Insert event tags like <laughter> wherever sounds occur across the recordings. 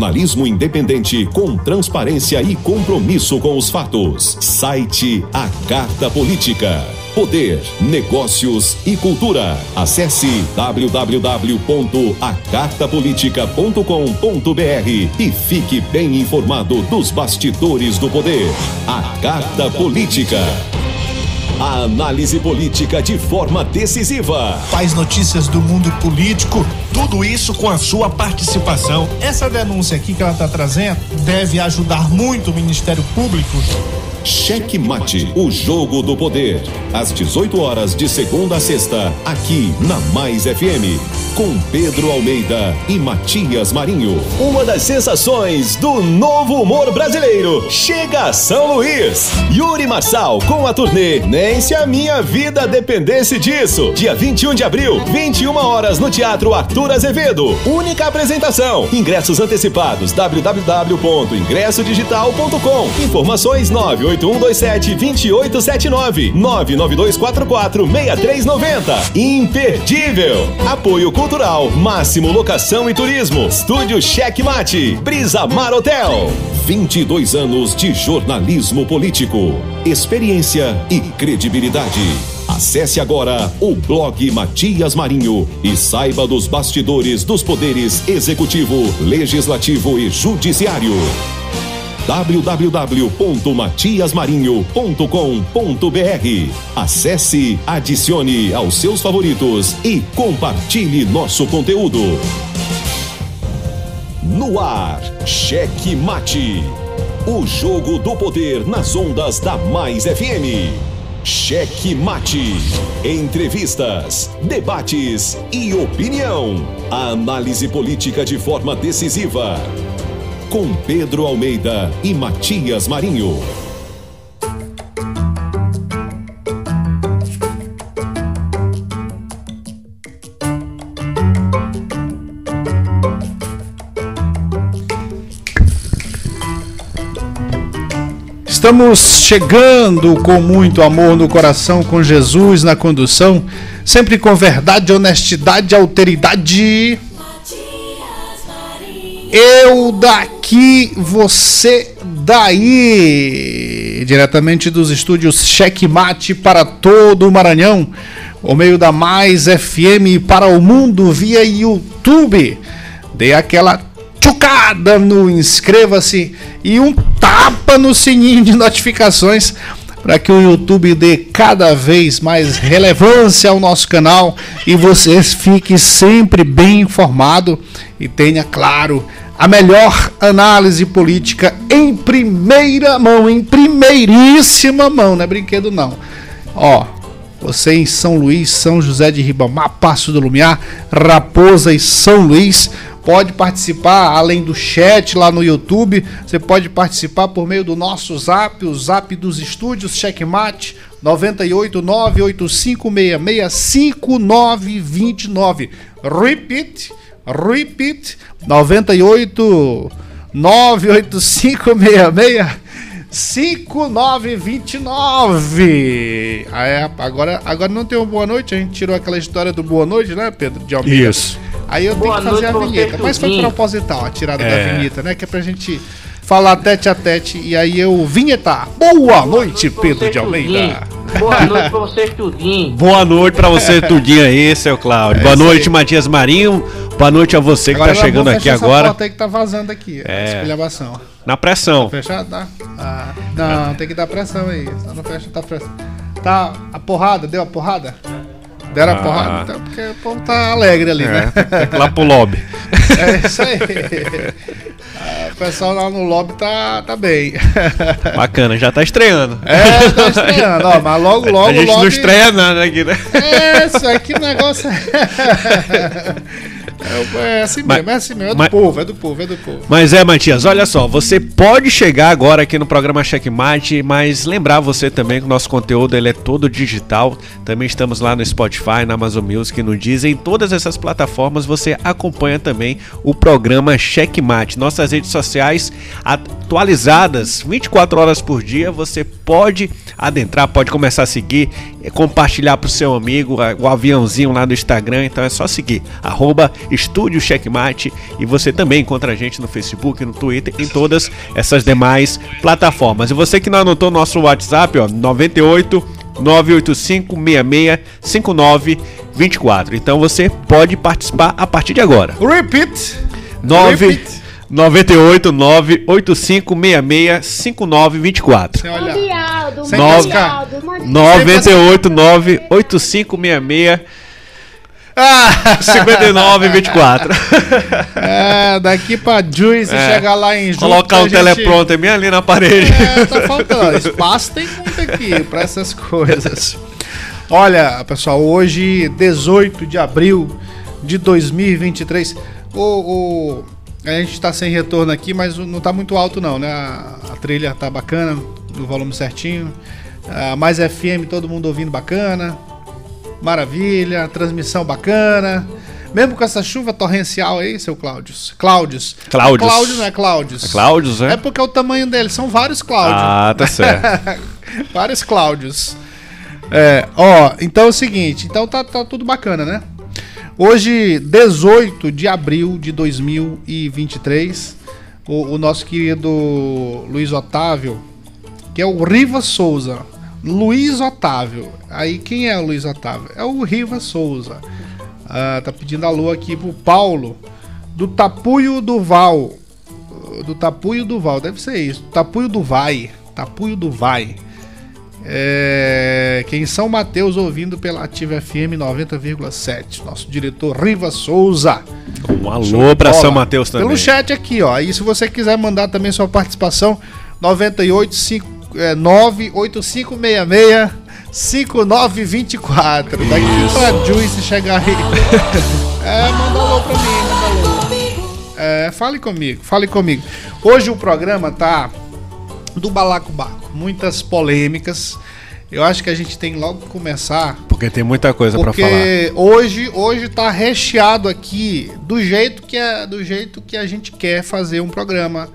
Jornalismo independente com transparência e compromisso com os fatos. Site A Carta Política. Poder, negócios e cultura. Acesse www.acartapolitica.com.br e fique bem informado dos bastidores do poder. A Carta Política. A análise política de forma decisiva. Faz notícias do mundo político, tudo isso com a sua participação. Essa denúncia aqui que ela está trazendo deve ajudar muito o Ministério Público Cheque Mate, o jogo do poder. Às 18 horas de segunda a sexta, aqui na Mais FM, com Pedro Almeida e Matias Marinho. Uma das sensações do novo humor brasileiro chega a São Luís. Yuri Marçal com a turnê Nem se a minha vida dependesse disso. Dia 21 de abril, 21 horas no Teatro Arthur Azevedo. Única apresentação. Ingressos antecipados www.ingressodigital.com. Informações 9 8127 2879 99244 6390. Imperdível. Apoio Cultural, Máximo Locação e Turismo, Estúdio Cheque Mate, Brisa Mar Hotel. 22 anos de jornalismo político, experiência e credibilidade. Acesse agora o blog Matias Marinho e saiba dos bastidores dos poderes executivo, legislativo e judiciário www.matiasmarinho.com.br. Acesse, adicione aos seus favoritos e compartilhe nosso conteúdo. No ar, Cheque Mate. O jogo do poder nas ondas da Mais FM. Cheque Mate. Entrevistas, debates e opinião. A análise política de forma decisiva com Pedro Almeida e Matias Marinho. Estamos chegando com muito amor no coração, com Jesus na condução, sempre com verdade, honestidade, alteridade. Eu daqui, você daí. Diretamente dos estúdios Checkmate para todo o Maranhão, o meio da Mais FM para o mundo via YouTube. Dê aquela tchucada no inscreva-se e um tapa no sininho de notificações para que o YouTube dê cada vez mais relevância ao nosso canal e você fique sempre bem informado e tenha, claro, a melhor análise política em primeira mão, em primeiríssima mão, não é brinquedo não. Ó, você em São Luís, São José de Ribamar, Passo do Lumiar, Raposa e São Luís, pode participar além do chat lá no YouTube, você pode participar por meio do nosso Zap, o Zap dos estúdios Checkmate 98 98566 5929. Repeat Repeat 98 98566 5929. Ah, é, agora, agora não tem uma boa noite, a gente tirou aquela história do boa noite, né, Pedro? De Almeida. Isso. Aí eu boa tenho que fazer a vinheta. Mas foi proposital a tirada é. da vinheta, né? Que é pra gente falar tete a tete e aí eu vinhetar. Boa noite, Pedro de Almeida. Boa noite pra você, Tudinho. <laughs> Boa noite pra você, Tudinho aí, seu Cláudio. É Boa noite, aí. Matias Marinho. Boa noite a você agora que tá chegando aqui agora. Essa aí que tá vazando aqui. É. Esculhambação. Na pressão. Tá fechado? Tá? Ah, não, tem que dar pressão aí. Só não fecha, tá pressão. Tá, a porrada, deu a porrada? Deram ah. a porrada? Então, porque o povo tá alegre ali, é, né? Tem que ir lá pro lobby. É isso aí. o pessoal lá no lobby tá, tá bem. Bacana, já tá estreando. É, tá estreando, ó, mas logo, logo. A gente lobby... não estreia nada aqui, né? É, isso aqui negócio. É- <laughs> é, é assim mas, mesmo, é assim mesmo. É do mas, povo, é do povo, é do povo. Mas é, Matias, olha só, você pode chegar agora aqui no programa Checkmate, mas lembrar você também que o nosso conteúdo ele é todo digital. Também estamos lá no Spotify, na Amazon Music, no Deezer, em todas essas plataformas você acompanha também o programa Checkmate. Nossas redes sociais atualizadas 24 horas por dia, você pode adentrar, pode começar a seguir, compartilhar para o seu amigo, o aviãozinho lá do Instagram, então é só seguir, arroba Estúdio Checkmate. E você também encontra a gente no Facebook, no Twitter, em todas essas demais plataformas. E você que não anotou nosso WhatsApp, ó, 98 985 66 5924. Então você pode participar a partir de agora. Repeat. 9 Repeat. 98 985 66 5924. Sem olhar. Mande Aldo, Sem mande cascar. Aldo, mande 98 985 66 Ah, 5924. <laughs> é, daqui pra Juice É. chegar lá em junho. Colocar o teleprompter bem ali na parede. É, tá faltando. Espaço tem muito aqui pra essas coisas. Olha, pessoal, hoje, 18 de abril de 2023. O, o- a gente tá sem retorno aqui, mas não tá muito alto, não, né? A, a trilha tá bacana, no volume certinho. Ah, mais FM, todo mundo ouvindo bacana. Maravilha, transmissão bacana. Mesmo com essa chuva torrencial aí, seu Cláudios. Cláudios. Cláudios. Cláudio não é Cláudios. É Cláudios, É né? porque é o tamanho dele, são vários Cláudios. Ah, tá certo. <laughs> Vários Cláudios. É, ó, então é o seguinte, então tá, tá tudo bacana, né? Hoje, 18 de abril de 2023, o, o nosso querido Luiz Otávio, que é o Riva Souza. Luiz Otávio. Aí quem é o Luiz Otávio? É o Riva Souza. Ah, tá pedindo alô aqui pro Paulo, do Tapuio do Val. Do Tapuio do Val, deve ser isso. Tapuio do Vai. Tapuio do Vai. É, que em São Mateus, ouvindo pela Ativa FM 90,7. Nosso diretor Riva Souza. Um alô pra Bola. São Mateus também. Pelo chat aqui, ó. E se você quiser mandar também sua participação, 98 5, é, 98566 5924. Daqui pra Juice chegar aí. <laughs> é, manda alô pra mim, manda alô. É, fale comigo, fale comigo. Hoje o programa tá do balacobaco. Muitas polêmicas. Eu acho que a gente tem logo que começar Porque tem muita coisa pra falar. porque hoje, hoje tá recheado aqui do jeito que é, do jeito que a gente quer fazer um programa,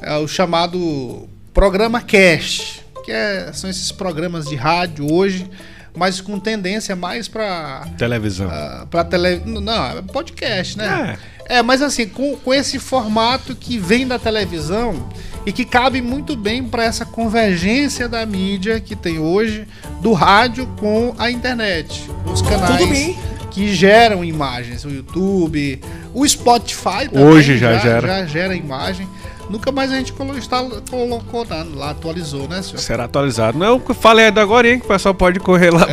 é o chamado programa cast, que é- são esses programas de rádio hoje, mas com tendência mais para Televisão. para tele, não, é podcast, né? É, mas assim, com, com esse formato que vem da televisão e que cabe muito bem para essa convergência da mídia que tem hoje do rádio com a internet, os canais Tudo bem. que geram imagens, o YouTube, o Spotify também Hoje já gera. já gera imagem. Nunca mais a gente colo- está- colocou lá, lá, atualizou, né, senhor? Será atualizado. Não é o que eu falei ainda agora, hein? Que o pessoal pode correr lá.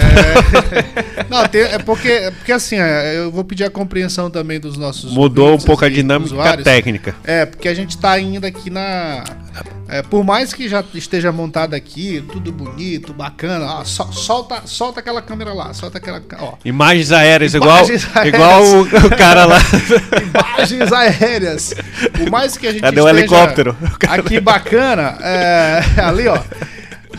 <laughs> Não, tem- é porque, é porque assim, é, eu vou pedir a compreensão também dos nossos. Mudou um pouco a dinâmica usuários. técnica. É, porque a gente tá ainda aqui na. É, por mais que já esteja montado aqui, tudo bonito, bacana, ó, sol- solta, solta aquela câmera lá, solta aquela. Ó, Imagens aéreas, Imagens igual, aéreas. <laughs> igual o, o cara lá. <laughs> imagens aéreas. Por mais que a gente Cadê o esteja helicóptero? O cara- aqui bacana, é, <laughs> ali ó.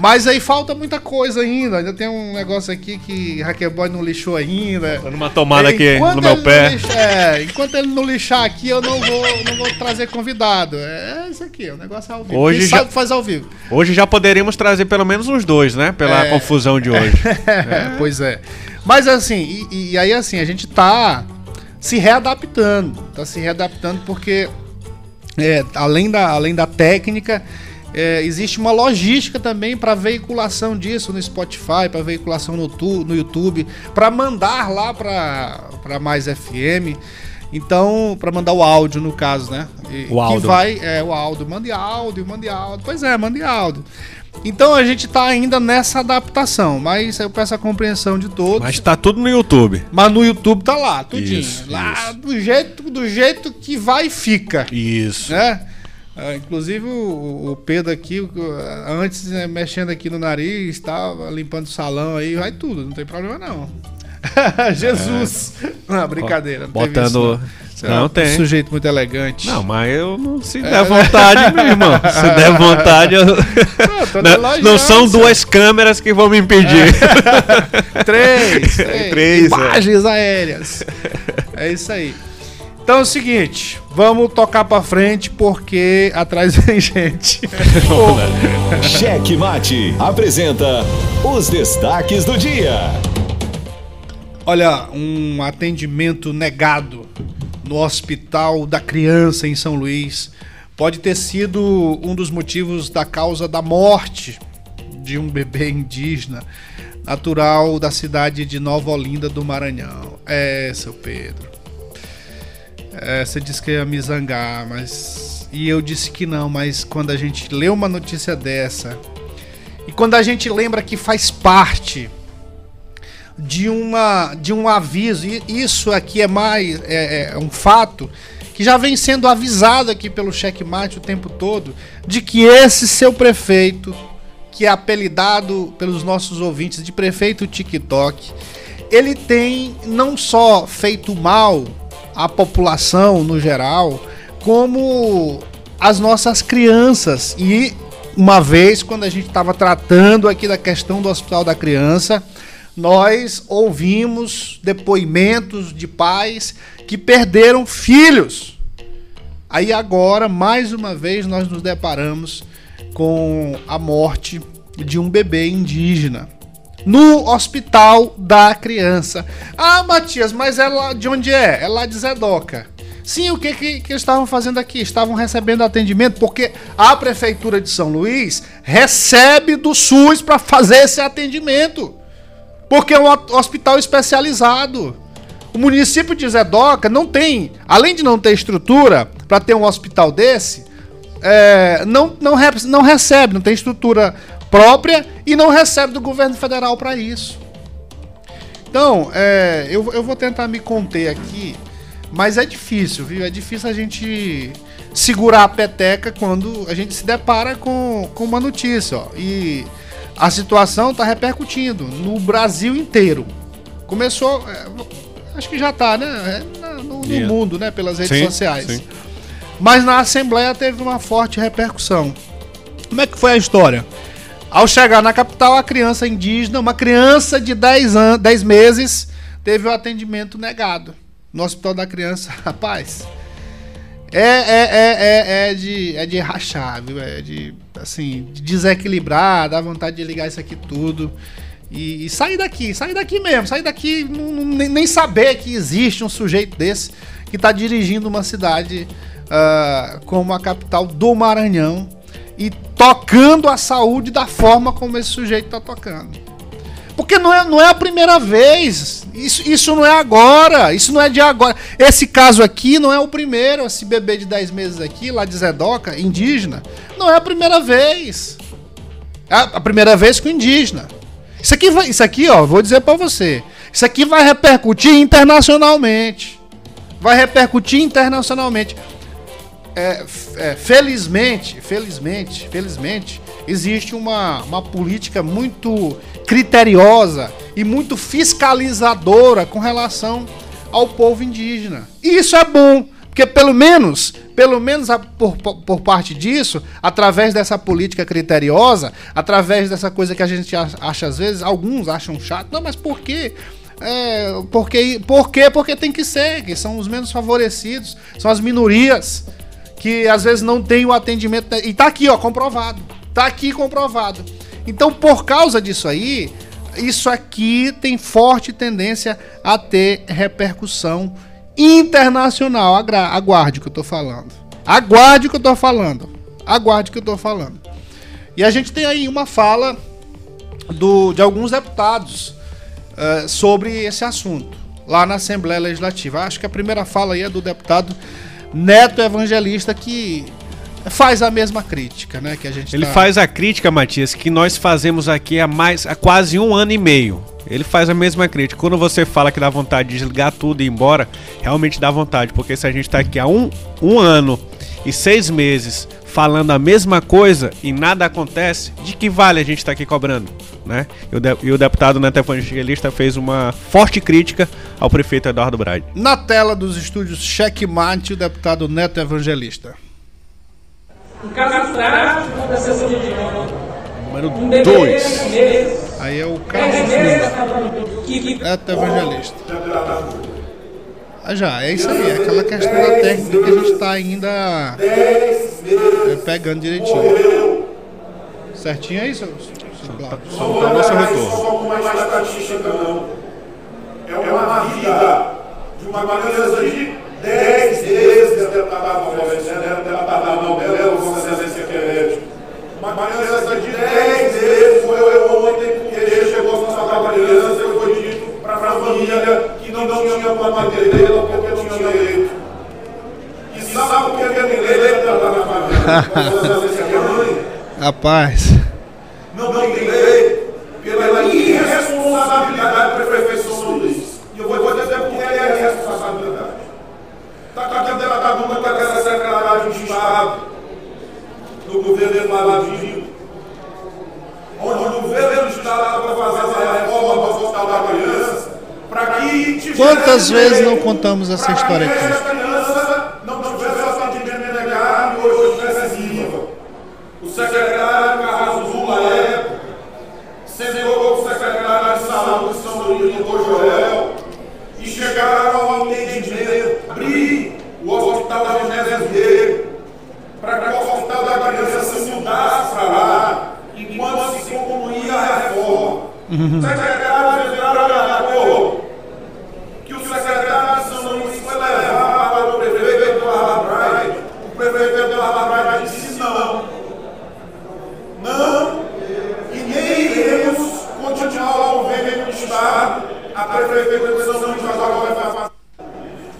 Mas aí falta muita coisa ainda. Ainda tem um negócio aqui que Hackeboy não lixou ainda. Tô numa tomada aqui no meu pé. lixar- é, enquanto ele não lixar aqui, eu não vou, não vou trazer convidado. É isso aqui, o negócio é ao vivo. Hoje Quem já- sabe faz ao vivo. Hoje já poderíamos trazer pelo menos uns dois, né? Pela É. confusão de hoje. <laughs> É, pois é. Mas assim, e, e aí assim, a gente tá se readaptando. Tá se readaptando porque é, além, da, além da técnica, é, existe uma logística também para veiculação disso no Spotify, para veiculação no, tu- no YouTube, para mandar lá para mais FM. Então, para mandar o áudio no caso, né? E- O áudio. Que vai, é, o áudio, mande áudio, mande áudio. Pois é, mande áudio. Então a gente tá ainda nessa adaptação, mas eu peço a compreensão de todos. Mas tá tudo no YouTube. Mas no YouTube tá lá, tudinho. Isso, lá isso. do jeito do jeito que vai e fica, Isso. né? Ah, inclusive o, o Pedro aqui, antes né, mexendo aqui no nariz, tava limpando o salão aí, vai tudo, não tem problema não. <laughs> Jesus! Não, brincadeira. Não Botando- isso, não. É Não um tem. sujeito muito elegante. Não, mas eu não. Se der vontade, meu irmão. Se der <laughs> vontade, eu. Não, elogiando, não são duas câmeras que vão me impedir. <laughs> Três, três, Três, é. imagens aéreas. É isso aí. Então é o seguinte, vamos tocar pra frente porque atrás <laughs> vem gente. Cheque Mate apresenta os destaques do dia. Olha, um atendimento negado no Hospital da Criança em São Luís pode ter sido um dos motivos da causa da morte de um bebê indígena natural da cidade de Nova Olinda do Maranhão. É, seu Pedro. É, você disse que ia me zangar, mas. E eu disse que não, mas quando a gente lê uma notícia dessa, e quando a gente lembra que faz parte de, uma, de um aviso, e isso aqui é mais. é, é um fato que já vem sendo avisado aqui pelo checkmate o tempo todo, de que esse seu prefeito, que é apelidado pelos nossos ouvintes de prefeito TikTok, ele tem não só feito mal à população no geral, como as nossas crianças. E uma vez, quando a gente estava tratando aqui da questão do Hospital da Criança, nós ouvimos depoimentos de pais que perderam filhos. Aí agora, mais uma vez, nós nos deparamos com a morte de um bebê indígena no hospital da criança. Ah, Matias, mas é lá de onde é? É lá de Zedoca. Sim, o que, que, que estavam fazendo aqui? Estavam recebendo atendimento porque a prefeitura de São Luís recebe do SUS para fazer esse atendimento. Porque é um hospital especializado. O município de Zedoca não tem, além de não ter estrutura para ter um hospital desse, é, não, não, não recebe, não tem estrutura própria e não recebe do governo federal para isso. Então, é, eu, eu vou tentar me conter aqui, mas é difícil, viu? É difícil a gente segurar a peteca quando a gente se depara com, com uma notícia, ó. E a situação está repercutindo no Brasil inteiro. Começou. É, acho que já está, né? É, no, no mundo, né? Pelas redes sim, sociais. Sim. Mas na Assembleia teve uma forte repercussão. Como é que foi a história? Ao chegar na capital, a criança indígena, uma criança de 10, anos, 10 meses, teve o atendimento negado no Hospital da Criança. <laughs> Rapaz, é, é, é, é, é, de, é de rachar, viu? É de, assim, de desequilibrar, dá vontade de ligar isso aqui tudo. E, e sair daqui, sair daqui mesmo, sair daqui, não, não, nem saber que existe um sujeito desse que está dirigindo uma cidade uh, como a capital do Maranhão tocando a saúde da forma como esse sujeito está tocando. Porque não é, não é a primeira vez. Isso, isso não é agora. Isso não é de agora. Esse caso aqui não é o primeiro. Esse bebê de 10 meses aqui, lá de Zedoca, indígena, não é a primeira vez. É a primeira vez com indígena. Isso aqui, vai, isso aqui, ó, vou dizer para você. Isso aqui vai repercutir internacionalmente. Vai repercutir internacionalmente é, é, felizmente, felizmente, felizmente, existe uma, uma política muito criteriosa e muito fiscalizadora com relação ao povo indígena. E isso é bom, porque pelo menos, pelo menos por, por parte disso, através dessa política criteriosa, através dessa coisa que a gente acha às vezes, alguns acham chato, não, mas por quê? É, por quê? Porque tem que ser, que são os menos favorecidos, são as minorias que às vezes não tem o atendimento. E tá aqui, ó, comprovado. Tá aqui comprovado. Então, por causa disso aí, isso aqui tem forte tendência a ter repercussão internacional. Aguarde o que eu tô falando. Aguarde o que eu tô falando. Aguarde o que eu tô falando. E a gente tem aí uma fala do, de alguns deputados uh, sobre esse assunto, lá na Assembleia Legislativa. Acho que a primeira fala aí é do deputado Neto Evangelista que faz a mesma crítica, né? Que a gente Ele tá... faz a crítica, Matias, que nós fazemos aqui há mais há quase um ano e meio. Ele faz a mesma crítica. Quando você fala que dá vontade de desligar tudo e ir embora, realmente dá vontade. Porque se a gente está aqui há um, um ano e seis meses falando a mesma coisa e nada acontece, de que vale a gente estar tá aqui cobrando? Né? E, o de, e o deputado Neto Evangelista fez uma forte crítica ao prefeito Eduardo Braide. Na tela dos estúdios Checkmate, o deputado Neto Evangelista. Um caso trágico da sessão de Número 2. Aí é o Carlos Neto Evangelista. Ah, já, é isso aí, é aquela questão da técnica que a gente está ainda é, pegando direitinho. Certinho é isso, Cláudio? Só o nosso retorno. Só com uma estatística, não. É uma vida de uma criança de Dez vezes deputado Alberto, deputado Nobel, Vossa Excelência que é médico. Mas criança de dez vezes foi eu ontem, porque ele chegou com a criança e foi dito para a família que não tinha uma madeira porque não tinha leito. E sabe por que ele leito lá na família? Que. <laughs> Rapaz. Não tem lei pela irresponsabilidade do prefeito São Luís. E eu vou dizer porque é irresponsabilidade. Está aqui a deputada que era secretária de Estado do governo Maladinho. Onde o governo estava para fazer a reforma do Hospital da Criança. Para que tivesse Quantas vezes não contamos essa história que aqui? essa <laughs> disse não. Não, e nem iremos continuar o governo do Estado, a prefeitura de São Luís agora vai fazer.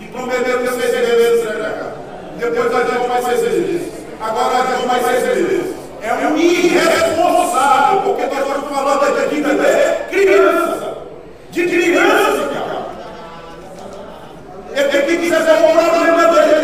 E prometeu que seis meses secretário. Depois a gente vai seis meses. Agora a gente vai seis meses. É um irresponsável, porque nós estamos falando de criança. De criança, cara. Ele que quiser ser um problema dele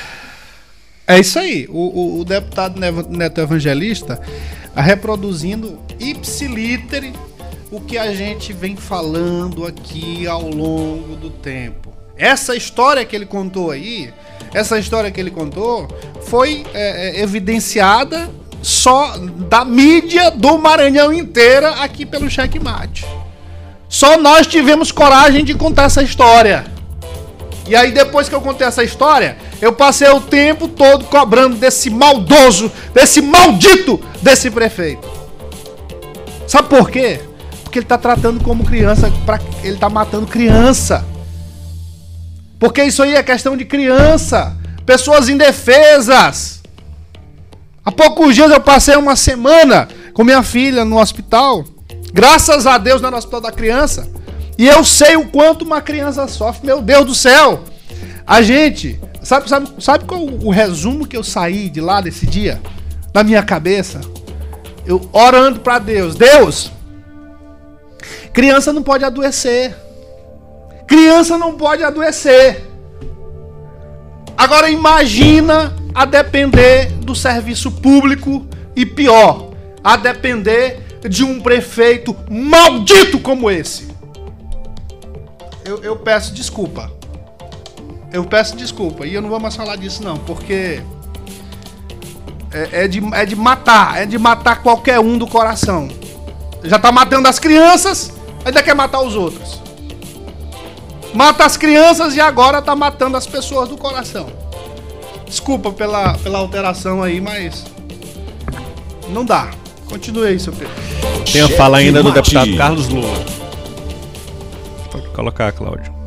é isso aí. O, o- o deputado Neto Evangelista tá reproduzindo ipsiliter o que a gente vem falando aqui ao longo do tempo. Essa história que ele contou aí, essa história que ele contou, foi é, é, evidenciada só da mídia do Maranhão inteira aqui pelo Checkmate. Só nós tivemos coragem de contar essa história. E aí, depois que eu contei essa história, eu passei o tempo todo cobrando desse maldoso, desse maldito desse prefeito. Sabe por quê? Porque ele tá tratando como criança, pra, ele tá matando criança. Porque isso aí é questão de criança, pessoas indefesas. Há poucos dias eu passei uma semana com minha filha no hospital. Graças a Deus, no hospital da criança. E eu sei o quanto uma criança sofre. Meu Deus do céu! A gente. Sabe, sabe, sabe qual o resumo que eu saí de lá desse dia? Na minha cabeça? Eu orando pra Deus. Deus! Criança não pode adoecer. Criança não pode adoecer. Agora imagina a depender do serviço público e pior, a depender de um prefeito maldito como esse. Eu, eu peço desculpa. Eu peço desculpa. E eu não vou mais falar disso, não, porque. É, é de, é de matar. É de matar qualquer um do coração. Já tá matando as crianças, ainda quer matar os outros. Mata as crianças e agora tá matando as pessoas do coração. Desculpa pela, pela alteração aí, mas. Não dá. Continue aí, seu Pedro. Tem a fala ainda do deputado Carlos Lula. Colocar, Cláudio.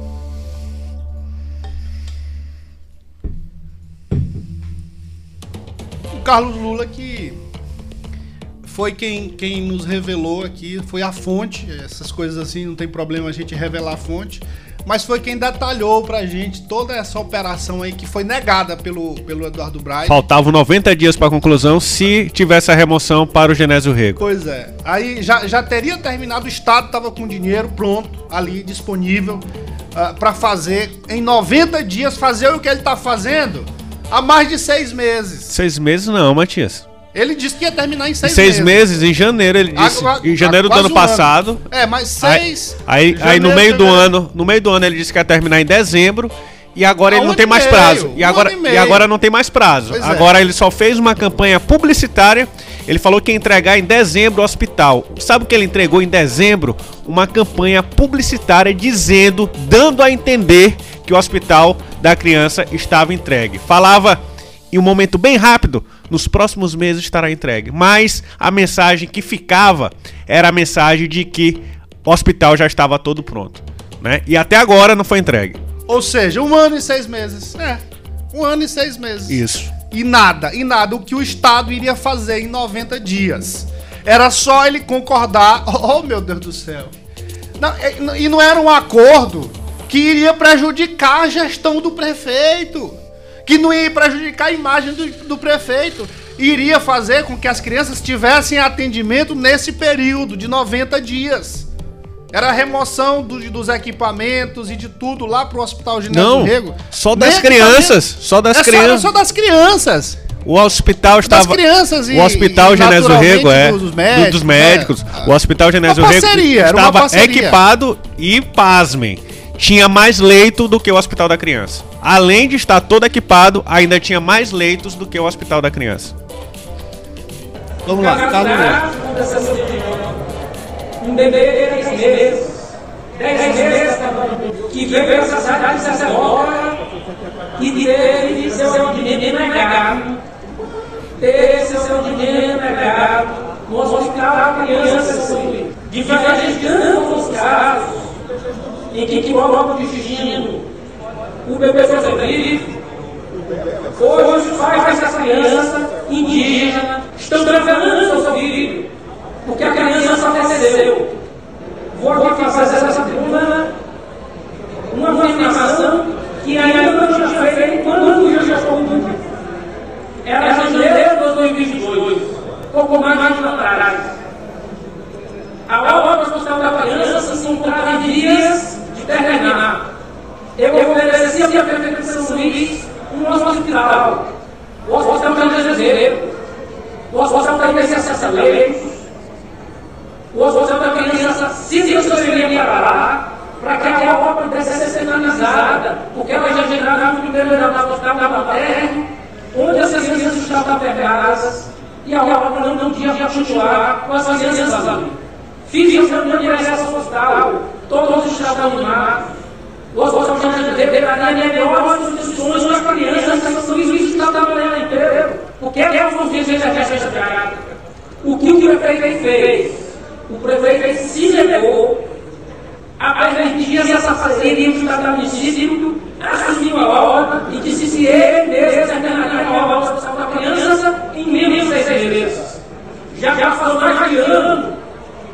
o Carlos Lula que foi quem, quem nos revelou aqui, foi a fonte, essas coisas assim, não tem problema a gente revelar a fonte, mas foi quem detalhou pra gente toda essa operação aí que foi negada pelo, pelo Eduardo Braga. Faltavam 90 dias para a conclusão se tivesse a remoção para o Genésio Rego. Pois é. Aí já, já teria terminado, o Estado tava com dinheiro pronto, ali, disponível, ah, pra fazer, em 90 dias, fazer o que ele tá fazendo há mais de seis meses. Seis meses não, Matias. Ele disse que ia terminar em Em seis, seis meses, em janeiro, ele disse. Agora- em janeiro do ano um ano. passado. É, mas seis. aí, aí no janeiro, meio do ano, no meio do ano ele disse que ia terminar em dezembro E agora ele um não ano tem mais meio, prazo. um E agora, ano e e agora não tem mais prazo. Pois é. agora ele só fez uma campanha publicitária. Ele falou que ia entregar em dezembro o hospital. Sabe o que ele entregou em dezembro? Uma campanha publicitária dizendo, dando a entender que o hospital da criança estava entregue. Falava em um momento bem rápido, nos próximos meses estará entregue. Mas a mensagem que ficava era a mensagem de que o hospital já estava todo pronto. Né? E até agora não foi entregue. Ou seja, um ano e seis meses. É. Um ano e seis meses. Isso. E nada, e nada. O que o Estado iria fazer em 90 dias. Era só ele concordar. <laughs> Oh, meu Deus do céu. Não, é- e não era um acordo que iria prejudicar a gestão do prefeito. Que não ia prejudicar a imagem do, do prefeito. Iria fazer com que as crianças tivessem atendimento nesse período de 90 dias. Era a remoção do- dos equipamentos e de tudo lá pro Hospital Ginésio Não, Rego. só das crianças, só das É crianças. Só, das crianças. O hospital estava. crianças e- o hospital Genésio Rego é. dos do- médicos, dos médicos. é. O hospital Genésio Rego parceria, estava equipado e, pasmem, tinha mais leito do que o hospital da criança. Além de estar todo equipado, ainda tinha mais leitos do que o hospital da criança. Vamos lá, Carlos Lula. Um bebê de 10 meses. 10 meses que veio essa cidade dessa hora e teve seu dinheiro negado. Teve seu dinheiro negado no hospital da criança Diferenciando os casos em que coloca o destino, o bebê sobrevive. Hoje os pais dessa criança indígena estão gravando seu filho, porque a criança faleceu. Vou aqui fazer essa tribuna uma afirmação que ainda não tinha feito quando eu já estou público. Era janeiro de 2022, pouco mais de atrás. A obra Hospital da Criança se encontrava em dias de terminar. Eu ofereci a Prefeitura de São Luís um hospital. O hospital de Janeiro. O hospital da Criança Leitos. O hospital Criança se transferiria para lá para que a obra pudesse ser finalizada, porque ela já gerava no primeiro andar do hospital da materno, onde as crianças estavam pegadas e a obra não, tinha continuar com as crianças ali. Fiz a minha direção ao hospital, todos estavam animados. O hospital de deveria melhores condições para as crianças que São Luís está trabalhando inteiro, porque é uma urgência de agência pediátrica. O que o prefeito fez? O prefeito se negou a permitir essa parceria do Estado do município, assumiu a obra e disse se ele mesmo terminaria a obra do Hospital da Criança em menos de seis meses. Já faz mais de ano.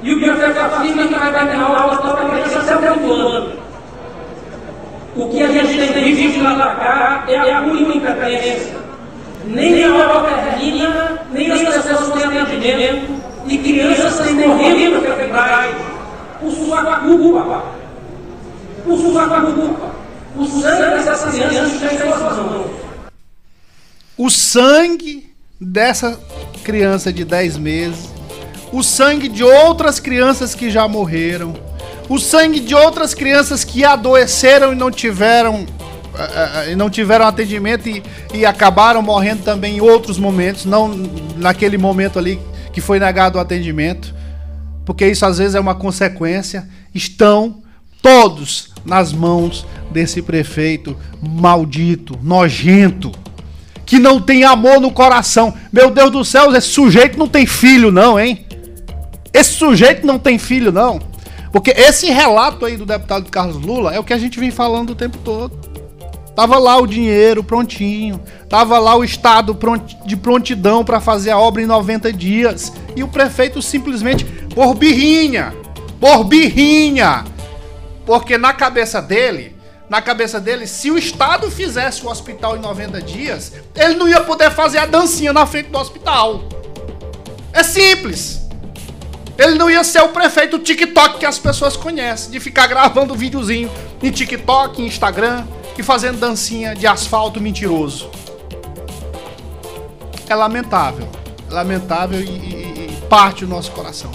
E o prefeito afirma que vai terminar a obra do Hospital da Criança até o ano. O que a gente tem visto lá para cá é a única incompetência. Nem a obra termina, nem as pessoas têm atendimento, e crianças saem morrendo pela febrai. Por sua culpa. Por sua culpa. O sangue dessas crianças está em suas mãos. O sangue dessa criança de 10 meses, o sangue de outras crianças que já morreram, o sangue de outras crianças que adoeceram e não tiveram eh, eh, e não tiveram atendimento e, e acabaram morrendo também em outros momentos, não naquele momento ali que foi negado o atendimento, porque isso às vezes é uma consequência, estão todos nas mãos desse prefeito maldito, nojento, que não tem amor no coração. Meu Deus do céu, esse sujeito não tem filho não, hein? Esse sujeito não tem filho não. Porque esse relato aí do deputado Carlos Lula é o que a gente vem falando o tempo todo. Tava lá o dinheiro prontinho, tava lá o estado de prontidão para fazer a obra em 90 dias e o prefeito simplesmente por birrinha, por birrinha. Porque na cabeça dele, na cabeça dele, se o estado fizesse o hospital em 90 dias, ele não ia poder fazer a dancinha na frente do hospital. É simples. Ele não ia ser o prefeito TikTok que as pessoas conhecem, de ficar gravando videozinho em TikTok, em Instagram e fazendo dancinha de asfalto mentiroso. É lamentável. É lamentável e, e- e parte o nosso coração.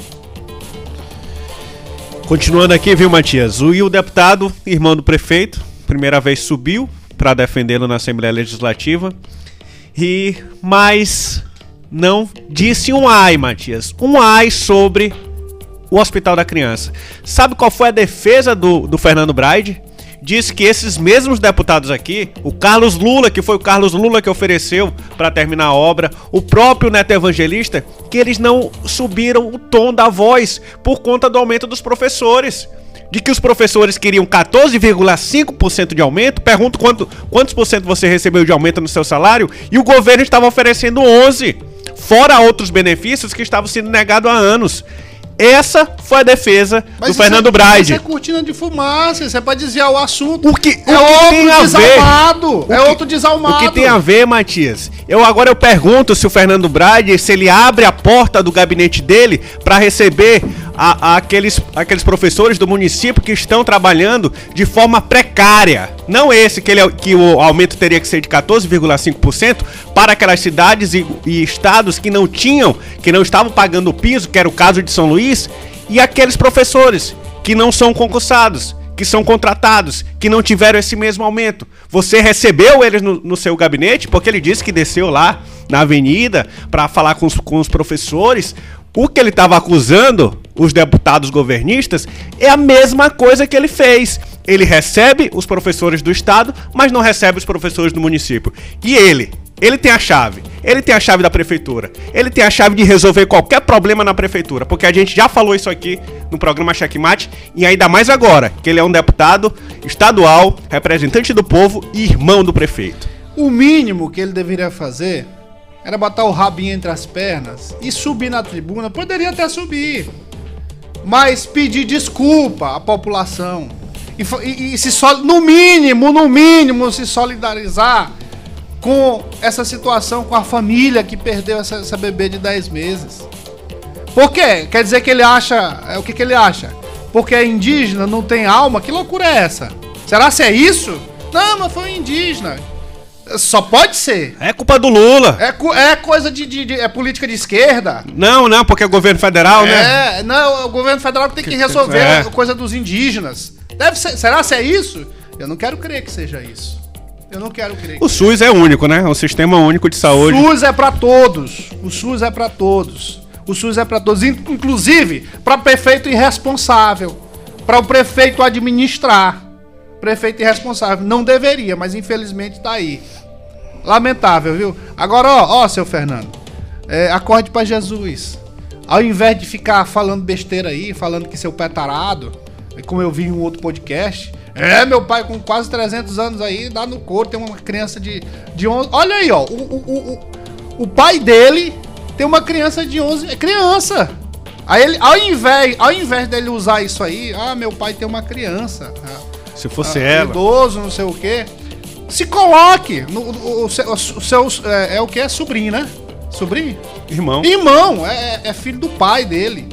Continuando aqui, viu, Matias? O, o deputado, irmão do prefeito, primeira vez subiu para defendê-lo na Assembleia Legislativa. E mas não disse um ai, Matias, um ai sobre o Hospital da Criança. Sabe qual foi a defesa do, do Fernando Braide? Disse que esses mesmos deputados aqui, o Carlos Lula, que foi o Carlos Lula que ofereceu para terminar a obra, o próprio Neto Evangelista, que eles não subiram o tom da voz por conta do aumento dos professores de que os professores queriam 14,5% de aumento. Pergunto quanto, quantos por cento você recebeu de aumento no seu salário e o governo estava oferecendo 11, fora outros benefícios que estavam sendo negados há anos. Essa foi a defesa Mas do Fernando é, Braide. Isso é cortina de fumaça, isso é pra desviar o assunto. O que, é o outro tem a desalmado. Ver, é que, outro desalmado. O que tem a ver, Matias? Eu agora eu pergunto se o Fernando Braide, se ele abre a porta do gabinete dele para receber a, a aqueles, aqueles professores do município que estão trabalhando de forma precária. Não esse, que, ele, que o aumento teria que ser de 14,5% para aquelas cidades e, e estados que não tinham, que não estavam pagando o piso, que era o caso de São Luís, e aqueles professores que não são concursados que são contratados, que não tiveram esse mesmo aumento. Você recebeu eles no, no seu gabinete, porque ele disse que desceu lá na avenida para falar com os, com os professores. O que ele estava acusando os deputados governistas é a mesma coisa que ele fez. Ele recebe os professores do estado, mas não recebe os professores do município. E ele, ele tem a chave. Ele tem a chave da prefeitura. Ele tem a chave de resolver qualquer problema na prefeitura. Porque a gente já falou isso aqui no programa Checkmate. E ainda mais agora, que ele é um deputado estadual, representante do povo e irmão do prefeito. O mínimo que ele deveria fazer era botar o rabinho entre as pernas e subir na tribuna. Poderia até subir mas pedir desculpa à população. E, e, e se no mínimo, no mínimo, se solidarizar com essa situação, com a família que perdeu essa, essa bebê de 10 meses. Por quê? Quer dizer que ele acha. É, o que, que ele acha? Porque é indígena, não tem alma? Que loucura é essa? Será se é isso? Não, mas foi um indígena. Só pode ser. É culpa do Lula. É, é coisa de, de, de, É política de esquerda. Não, não, porque é o governo federal, é, né? É, não, é o governo federal que tem que resolver é. a coisa dos indígenas. Deve ser. Será se é isso? Eu não quero crer que seja isso. Eu não quero crer. O SUS é único, né? O sistema único de saúde. O SUS é para todos. O SUS é para todos. O SUS é para todos, inclusive para prefeito irresponsável, para o prefeito administrar prefeito irresponsável. Não deveria, mas infelizmente tá aí. Lamentável, viu? Agora, ó, ó, seu Fernando, é, acorde para Jesus. Ao invés de ficar falando besteira aí, falando que seu pé é tarado, como eu vi em um outro podcast, é, meu pai com quase 300 anos aí, dá no corpo, tem uma criança de, de 11... Olha aí, ó, o, o, o, o pai dele tem uma criança de 11... É criança! Aí ele, ao invés, ao invés dele usar isso aí, ah, meu pai tem uma criança. Ah, se fosse ah, ela. Idoso, não sei o quê. Se coloque. No, o, o, seu, o seu é, é, o que? É sobrinho, né? Sobrinho? Irmão. Irmão, é, é filho do pai dele.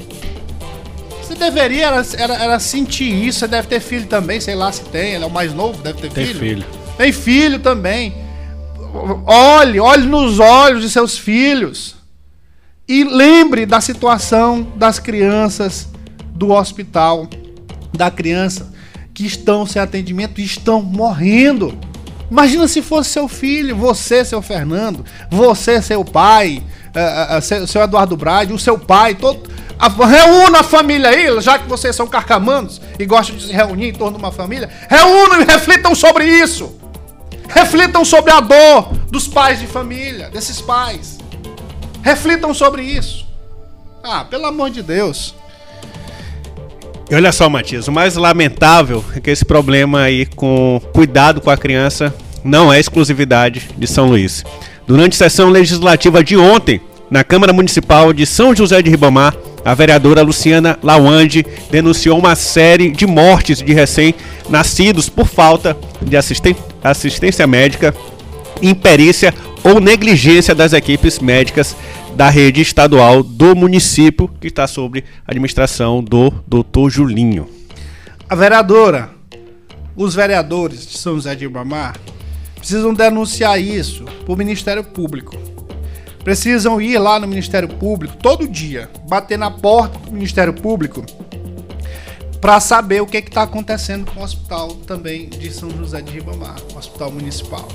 Você deveria era, era, era, sentir isso. Você deve ter filho também, sei lá se tem. Ele é o mais novo, deve ter tem filho. filho. Tem filho também. Olhe, olhe nos olhos de seus filhos. E lembre da situação das crianças do hospital. Da criança que estão sem atendimento e estão morrendo. Imagina se fosse seu filho, você, seu Fernando, você, seu pai, uh, uh, seu, seu, Eduardo Brade, o seu pai, todo. A, reúna a família aí, já que vocês são carcamanos e gostam de se reunir em torno de uma família. Reúnam e reflitam sobre isso. Reflitam sobre a dor dos pais de família, desses pais. Reflitam sobre isso. Ah, pelo amor de Deus. E olha só, Matias, o mais lamentável é que esse problema aí com cuidado com a criança não é exclusividade de São Luís. Durante a sessão legislativa de ontem, na Câmara Municipal de São José de Ribamar, a vereadora Luciana Lawande denunciou uma série de mortes de recém-nascidos por falta de assistência médica, imperícia ou negligência das equipes médicas da rede estadual do município, que está sob administração do doutor Julinho. A vereadora, os vereadores de São José de Ibamar precisam denunciar isso para o Ministério Público. Precisam ir lá no Ministério Público todo dia, bater na porta do Ministério Público para saber o que está acontecendo com o hospital também de São José de Ribamar, o hospital municipal.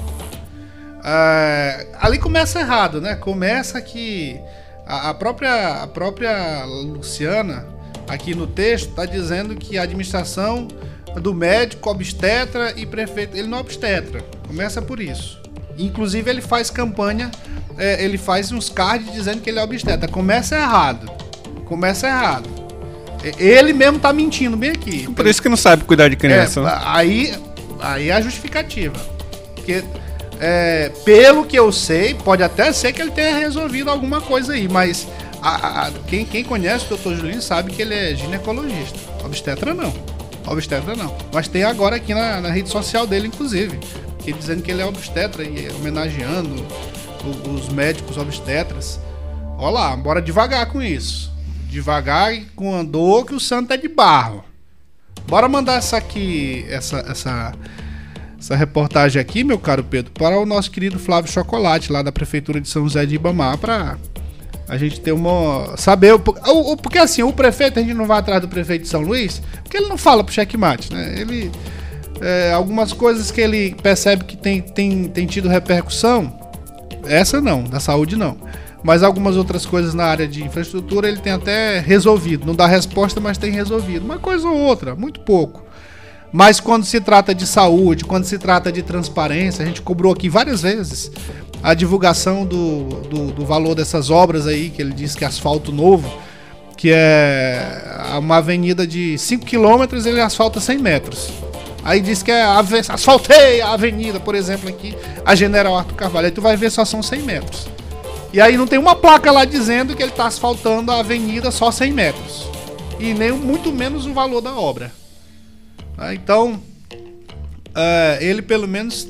É, ali começa errado, né? Começa que a, a, própria, a própria Luciana, aqui no texto, está dizendo que a administração do médico, obstetra e prefeito, ele não é obstetra, começa por isso. Inclusive ele faz campanha, é, ele faz uns cards dizendo que ele é obstetra. Começa errado. Começa errado. Ele mesmo tá mentindo bem aqui. Por isso que não sabe cuidar de criança. É, né? aí, aí é a justificativa. Porque, é, pelo que eu sei, pode até ser que ele tenha resolvido alguma coisa aí, mas a, a, quem, quem conhece o Dr. Julinho sabe que ele é ginecologista. Obstetra não. Obstetra não. Mas tem agora aqui na, na rede social dele, inclusive. Dizendo que ele é obstetra e homenageando os médicos obstetras. Olha lá, bora devagar com isso devagar e com andor que o santo é de barro. Bora mandar essa aqui, essa, essa, essa reportagem aqui, meu caro Pedro, para o nosso querido Flávio Chocolate, lá da Prefeitura de São José de Ibamar, para a gente ter uma. saber. O, o, porque assim, o prefeito, a gente não vai atrás do prefeito de São Luís, porque ele não fala pro checkmate, né? Ele. É, algumas coisas que ele percebe que tem, tem, tem tido repercussão, essa não, da saúde não mas algumas outras coisas na área de infraestrutura ele tem até resolvido. Não dá resposta, mas tem resolvido. Uma coisa ou outra, muito pouco. Mas quando se trata de saúde, quando se trata de transparência, a gente cobrou aqui várias vezes a divulgação do, do, do valor dessas obras aí, que ele diz que é asfalto novo, que é uma avenida de 5 km, ele asfalta 100 metros. Aí diz que é asfaltei a avenida, por exemplo, aqui, a General Arthur Carvalho. Aí tu vai ver só são 100 metros. E aí não tem uma placa lá dizendo que ele está asfaltando a avenida só 100 metros. E nem muito menos o valor da obra. Ah, então, uh, ele pelo menos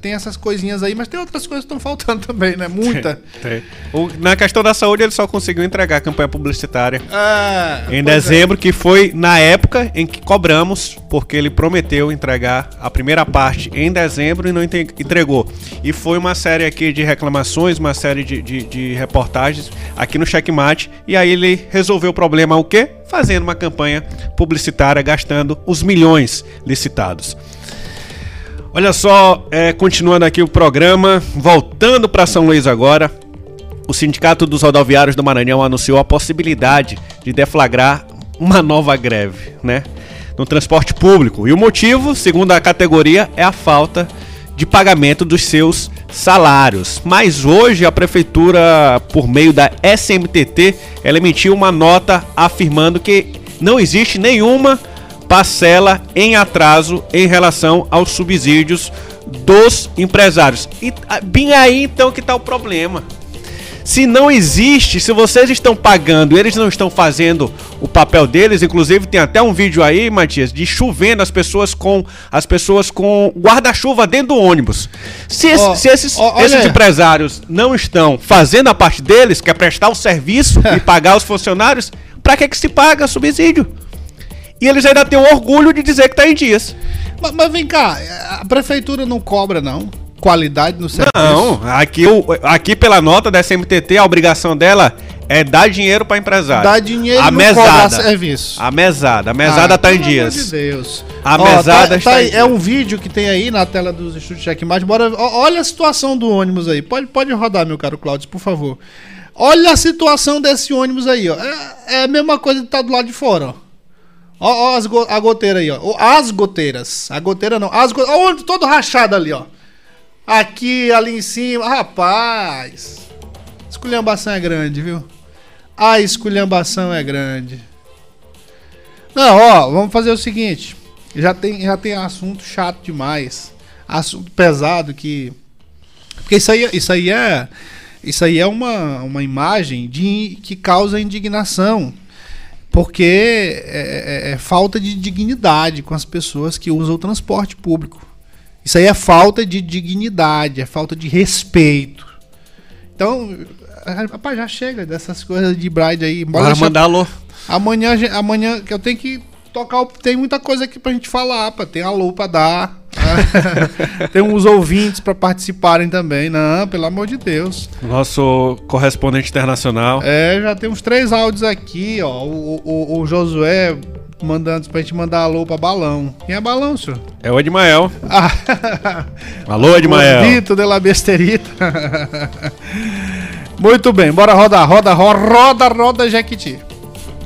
tem essas coisinhas aí, mas tem outras coisas que estão faltando <laughs> também, né? Muita. Tem, <laughs> tem. O, na questão da saúde, ele só conseguiu entregar a campanha publicitária ah, em é. dezembro, é. que foi na época em que cobramos, porque ele prometeu entregar a primeira parte em dezembro e não entregou. E foi uma série aqui de reclamações, uma série de, de, de reportagens aqui no Checkmate, e aí ele resolveu o problema o quê? Fazendo uma campanha publicitária, gastando os milhões licitados. Olha só, é, continuando aqui o programa, voltando para São Luís agora, o Sindicato dos Rodoviários do Maranhão anunciou a possibilidade de deflagrar uma nova greve, né? No transporte público. E o motivo, segundo a categoria, é a falta de pagamento dos seus salários. Mas hoje a prefeitura, por meio da SMTT, ela emitiu uma nota afirmando que não existe nenhuma parcela em atraso em relação aos subsídios dos empresários. E ah, bem aí então que está o problema. Se não existe, se vocês estão pagando, eles não estão fazendo o papel deles, inclusive tem até um vídeo aí, Matias, de chovendo as pessoas com as pessoas com guarda-chuva dentro do ônibus. Se, oh, se esses, oh, esses empresários não estão fazendo a parte deles, que é prestar o serviço e <laughs> pagar os funcionários, para que que se paga subsídio? E eles ainda têm o orgulho de dizer que está em dias. Mas, mas, vem cá, a prefeitura não cobra, não? Qualidade no serviço? Não, aqui, aqui pela nota da SMTT, a obrigação dela é dar dinheiro para empresário. Dar dinheiro a mesada, serviço. A mesada. A mesada ah, tá em dias. Pelo amor de Deus. A Ó, mesada tá, está tá aí, É um vídeo que tem aí na tela dos estúdios Checkmate. Bora, olha a situação do ônibus aí. Pode, pode rodar, meu caro Cláudio, por favor. Olha a situação desse ônibus aí, ó. É, é a mesma coisa que tá do lado de fora, ó. Ó, ó go a goteira aí, ó. As goteiras. A goteira não. As go? Todo rachado ali, ó. Aqui, ali em cima. Rapaz. Esculhambação é grande, viu? A esculhambação é grande. Não, ó, vamos fazer o seguinte. Já tem, já tem assunto chato demais. Assunto pesado que. Porque isso aí, isso aí é. Isso aí é uma, uma imagem de, que causa indignação. Porque é, é, é, falta de dignidade com as pessoas que usam o transporte público. Isso aí é falta de dignidade, é falta de respeito. Então, rapaz, já chega dessas coisas de bride aí. Bora mandar alô. Amanhã, amanhã eu tenho que tocar. Tem muita coisa aqui pra gente falar, pá. Tem alô pra dar. <laughs> Tem uns ouvintes para participarem também. Não, pelo amor de Deus. Nosso correspondente internacional. É, já tem uns três áudios aqui, ó. O, o, o Josué mandando pra gente mandar alô pra balão. Quem é balão, senhor? É o Edmael. Ah, <laughs> Alô, Edmael. Gordito de la besterita. <laughs> Muito bem, bora rodar. Roda, roda, roda, roda, Jequiti.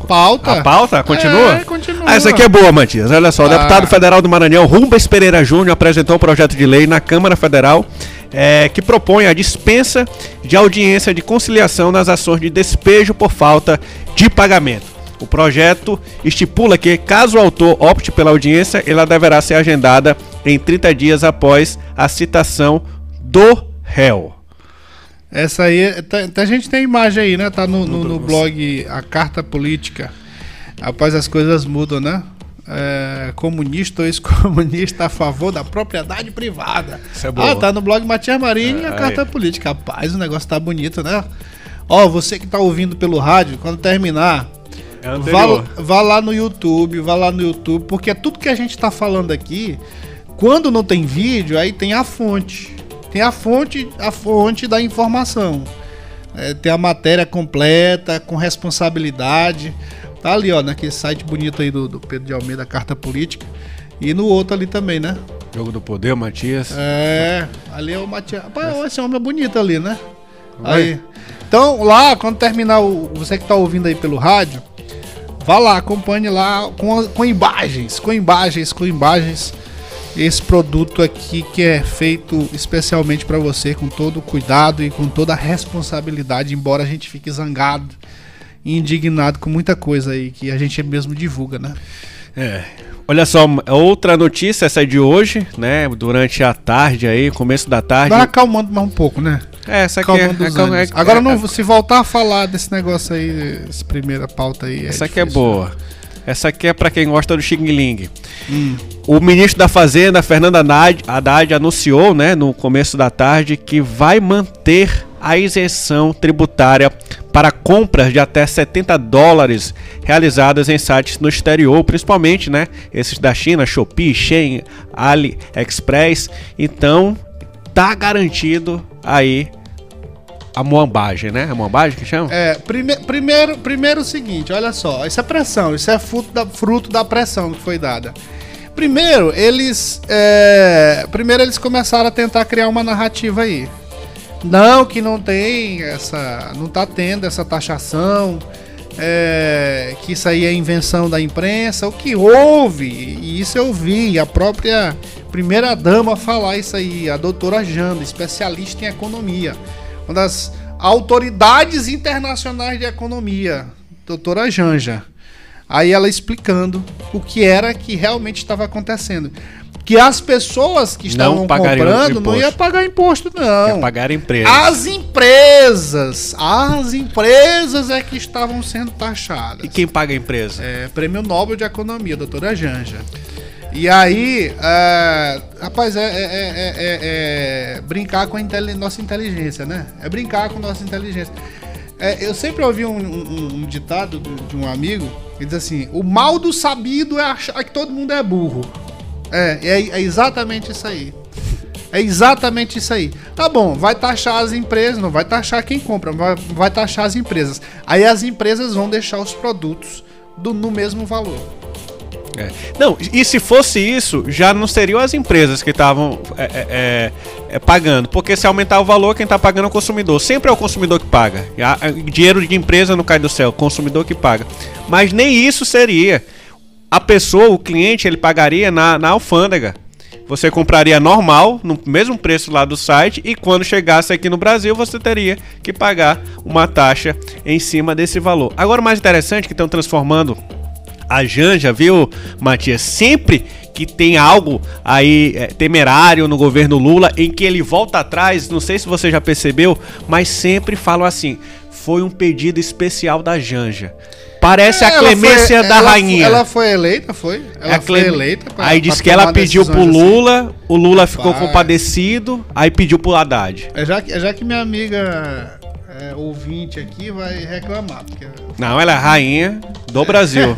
Pauta? A pauta continua? É, continua. Ah, essa aqui é boa, Matias. Olha só, o Ah. deputado federal do Maranhão, Rumbas Pereira Júnior, apresentou um projeto de lei na Câmara Federal eh, que propõe a dispensa de audiência de conciliação nas ações de despejo por falta de pagamento. O projeto estipula que, caso o autor opte pela audiência, ela deverá ser agendada em 30 dias após a citação do réu. Essa aí, tá- tá- a gente tem imagem aí, né? Tá no, no- no blog A Carta Política. Rapaz, as coisas mudam, né? É, comunista ou ex-comunista a favor da propriedade privada. Isso é boa. ah, tá no blog Matias Marinho É, a Carta aí. Política. Rapaz, o negócio tá bonito, né? Ó, você que tá ouvindo pelo rádio, quando terminar, É vá, vá lá no YouTube, vá lá no YouTube, porque tudo que a gente tá falando aqui, quando não tem vídeo, aí tem a fonte. Tem a fonte, a fonte da informação. É, tem a matéria completa, com responsabilidade. Tá ali, ó, naquele site bonito aí do, do Pedro de Almeida, Carta Política. E no outro ali também, né? Jogo do Poder, Matias. É, ali é o Matias. Rapaz, esse homem é bonito ali, né? Aí. Então, lá, quando terminar o. Você que tá ouvindo aí pelo rádio, vá lá, acompanhe lá com, com imagens, com imagens, com imagens. Esse produto aqui que é feito especialmente para você, com todo o cuidado e com toda a responsabilidade, embora a gente fique zangado e indignado com muita coisa aí que a gente mesmo divulga, né? É. Olha só, outra notícia, essa é de hoje, né? Durante a tarde aí, começo da tarde. Vai acalmando mais um pouco, né? É, essa aqui é, é, é- Agora, é- não, se voltar a falar desse negócio aí, essa primeira pauta aí. Essa aqui é difícil. boa. Essa aqui é pra quem gosta do Xing Ling. Hum. O ministro da Fazenda, Fernando Haddad, Haddad, anunciou, né, no começo da tarde, que vai manter a isenção tributária para compras de até 70 dólares realizadas em sites no exterior, principalmente, né, esses da China, Shopee, Shein, AliExpress. Então, tá garantido aí a moambagem, né? A moambagem que chama? É, prime primeiro, primeiro o seguinte, olha só, isso é pressão, isso é fruto da, fruto da pressão que foi dada. Primeiro, eles. é, primeiro eles começaram a tentar criar uma narrativa aí. Não, que não tem essa. não tá tendo essa taxação. é, que isso aí é invenção da imprensa. O que houve, e isso eu vi, a própria primeira dama falar isso aí, a doutora Janda, especialista em economia. Uma das autoridades internacionais de economia, doutora Janja. Aí ela explicando o que era que realmente estava acontecendo. Que as pessoas que estavam comprando não iam pagar imposto, não. É pagar a empresa. As empresas, as empresas é que estavam sendo taxadas. E quem paga a empresa? É, Prêmio Nobel de Economia, doutora Janja. E aí, é, rapaz, é, é- é- é- é brincar com a nossa inteligência, né? É brincar com nossa inteligência. É, eu sempre ouvi um, um- um ditado do- de um amigo que diz assim: o mal do sabido é achar que todo mundo é burro. É, é, é exatamente isso aí. É exatamente isso aí. Tá bom, vai taxar as empresas, não vai taxar quem compra, vai, vai taxar as empresas. Aí as empresas vão deixar os produtos do- no mesmo valor. É. Não, e se fosse isso, já não seriam as empresas que estavam é, é, é, é, pagando. Porque se aumentar o valor, quem está pagando é o consumidor. Sempre é o consumidor que paga. Dinheiro de empresa não cai do céu, consumidor que paga. Mas nem isso seria. A pessoa, o cliente, ele pagaria na, na alfândega. Você compraria normal, no mesmo preço lá do site, e quando chegasse aqui no Brasil, você teria que pagar uma taxa em cima desse valor. Agora, o mais interessante é que estão transformando a Janja, viu, Matias? Sempre que tem algo aí é, temerário no governo Lula, em que ele volta atrás, não sei se você já percebeu, mas sempre falam assim: foi um pedido especial da Janja. Parece a Ela clemência foi- da ela- rainha. Ela foi eleita, foi? Ela É a foi eleita. pra- aí disse que ela pediu pro assim. Lula, o Lula ficou compadecido, aí pediu pro Haddad. É já, é já que minha amiga é, ouvinte aqui vai reclamar. Porque Não, ela é a rainha do Brasil.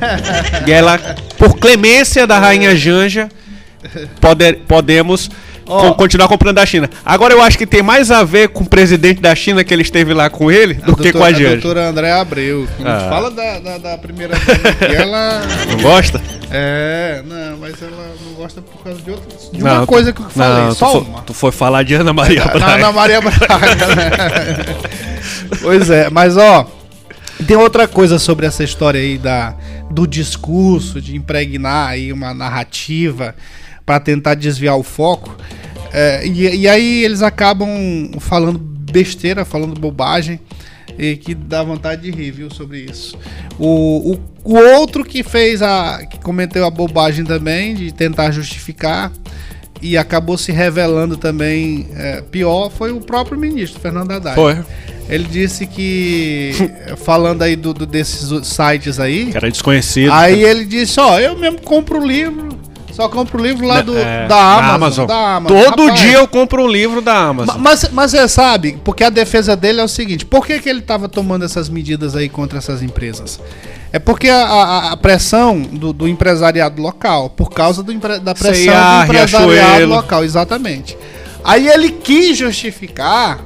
e ela, por clemência da rainha Janja, poder, podemos co- continuar comprando da China. Agora eu acho que tem mais a ver com o presidente da China que ele esteve lá com ele do que com a A gente. doutora André Abreu. Quando Ah. fala da, da, da primeira dama ela. Não gosta? É, não, mas ela não gosta por causa de outra. De Não, uma coisa que eu falei, não, só tu foi, uma. tu foi falar de Ana Maria <laughs> Braga. Ana Maria Braga, né? <laughs> pois é, mas ó, tem outra coisa sobre essa história aí da, do discurso, de impregnar aí uma narrativa para tentar desviar o foco. É, e, e aí eles acabam falando besteira, falando bobagem. E que dá vontade de rir, viu, sobre isso. O, o, o outro que fez a. que cometeu a bobagem também, de tentar justificar, e acabou se revelando também é, pior foi o próprio ministro Fernando Haddad. Foi. Ele disse que <laughs> falando aí do, do- desses sites aí, Que era desconhecido. aí ele disse, ó, eu mesmo compro o livro, só compro o livro lá do, É, da, Amazon, da Amazon. Todo Rapaz, dia eu compro um livro da Amazon. Ma- Mas, mas você sabe, porque a defesa dele é o seguinte: por que, que ele estava tomando essas medidas aí contra essas empresas? É porque a, a- a pressão do, do empresariado local, por causa do da pressão C&A, do empresariado Riachuelo. local, exatamente. Aí ele quis justificar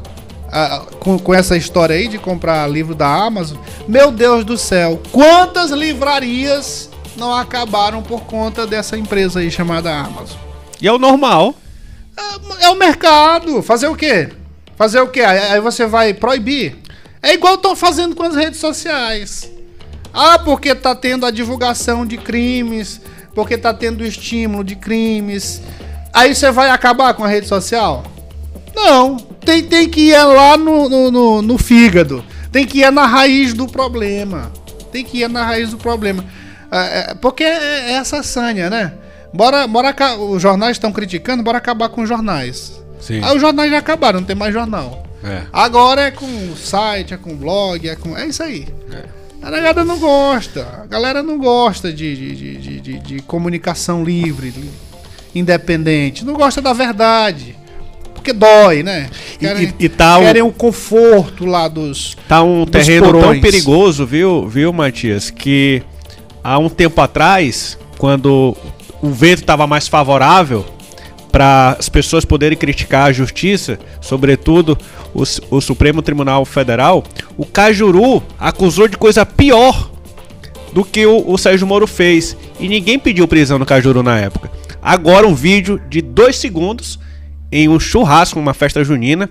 ah, com, com essa história aí de comprar livro da Amazon. Meu Deus do céu, quantas livrarias não acabaram por conta dessa empresa aí chamada Amazon? E é o normal. É o mercado. Fazer o quê? Fazer o quê? Aí aí você vai proibir. É igual estão fazendo com as redes sociais. Ah, porque tá tendo a divulgação de crimes, porque tá tendo o estímulo de crimes. Aí você vai acabar com a rede social? Não. Tem, tem que ir lá no, no, no- no fígado. Tem que ir na raiz do problema. Tem que ir na raiz do problema. É, é, porque é, é essa sanha, né? Bora, bora, os jornais estão criticando, bora acabar com os jornais. Sim. Aí os jornais já acabaram, não tem mais jornal. É. Agora é com site, é com blog, é com. É isso aí. A galera não gosta. A galera não gosta de, de, de, de, de- comunicação livre, de- independente. Não gosta da verdade. Porque dói, né? E- e- e tá um- querem o conforto lá dos. Tá um terreno tão porões. perigoso, viu, viu, Matias? Que há um tempo atrás, quando o vento estava mais favorável para as pessoas poderem criticar a justiça, sobretudo o, o Supremo Tribunal Federal, o Cajuru acusou de coisa pior do que o, o Sérgio Moro fez. E ninguém pediu prisão no Cajuru na época. Agora um vídeo de dois segundos em um churrasco, uma festa junina,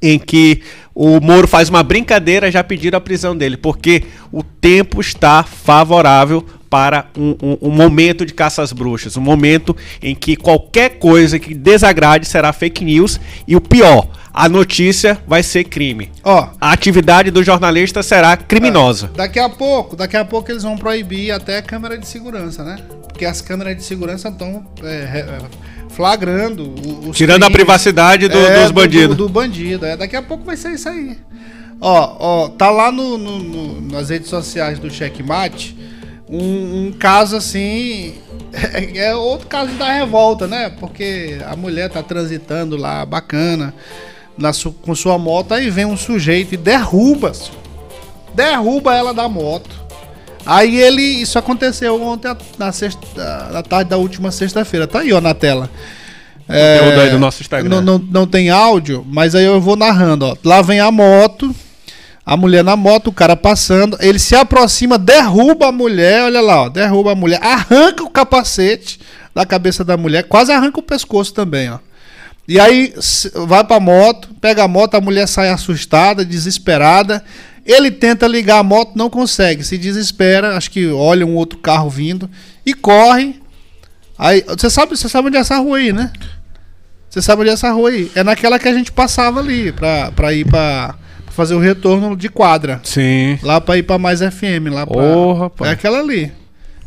em que o Moro faz uma brincadeira, já pediram a prisão dele, porque o tempo está favorável para um, um- um momento de caça às bruxas, um momento em que qualquer coisa que desagrade será fake news e o pior, a notícia vai ser crime. Ó, A atividade do jornalista será criminosa. daqui a pouco, daqui a pouco eles vão proibir até a câmera de segurança, né? Porque as câmeras de segurança estão flagrando os Tirando a crimes. privacidade do- É, dos bandidos. Do, do bandido. É, daqui a pouco vai ser isso aí. Ó, ó, tá lá no, no- no- nas redes sociais do Checkmate um, um caso assim. É, <laughs> é outro caso da revolta, né? Porque a mulher tá transitando lá, bacana, na su- com sua moto, aí vem um sujeito e derruba, derruba ela da moto. Aí ele, isso aconteceu ontem na sexta, na tarde da última sexta-feira. Tá aí, ó, na tela. É, Conteúdo aí do nosso Instagram. Não, não, não tem áudio, mas aí eu vou narrando, ó. Lá vem a moto, a mulher na moto, o cara passando, ele se aproxima, derruba a mulher, olha lá, ó, derruba a mulher, arranca o capacete da cabeça da mulher, quase arranca o pescoço também, ó. E aí vai pra moto, pega a moto, a mulher sai assustada, desesperada. Ele tenta ligar a moto, não consegue, se desespera, acho que olha um outro carro vindo e corre. Aí, você sabe, você sabe onde é essa rua aí, né? Você sabe onde é essa rua aí? É naquela que a gente passava ali pra, pra ir pra, pra fazer o retorno de quadra. Sim, Lá pra ir pra mais FM, lá pra. Ô, rapaz. É aquela ali.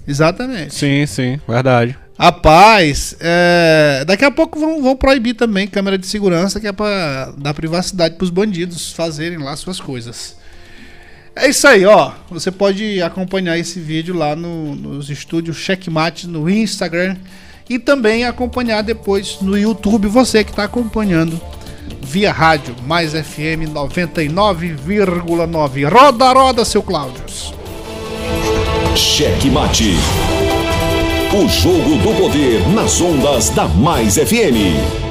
Exatamente. sim, sim, verdade. Rapaz, é, daqui a pouco vão, vão proibir também câmera de segurança, que é pra dar privacidade pros bandidos fazerem lá suas coisas. É isso aí, ó. Você pode acompanhar esse vídeo lá no- nos estúdios Checkmate no Instagram e também acompanhar depois no YouTube, você que está acompanhando via rádio mais FM 99,9. Roda, roda, seu Cláudio. Cheque Mate. O jogo do poder nas ondas da Mais FM.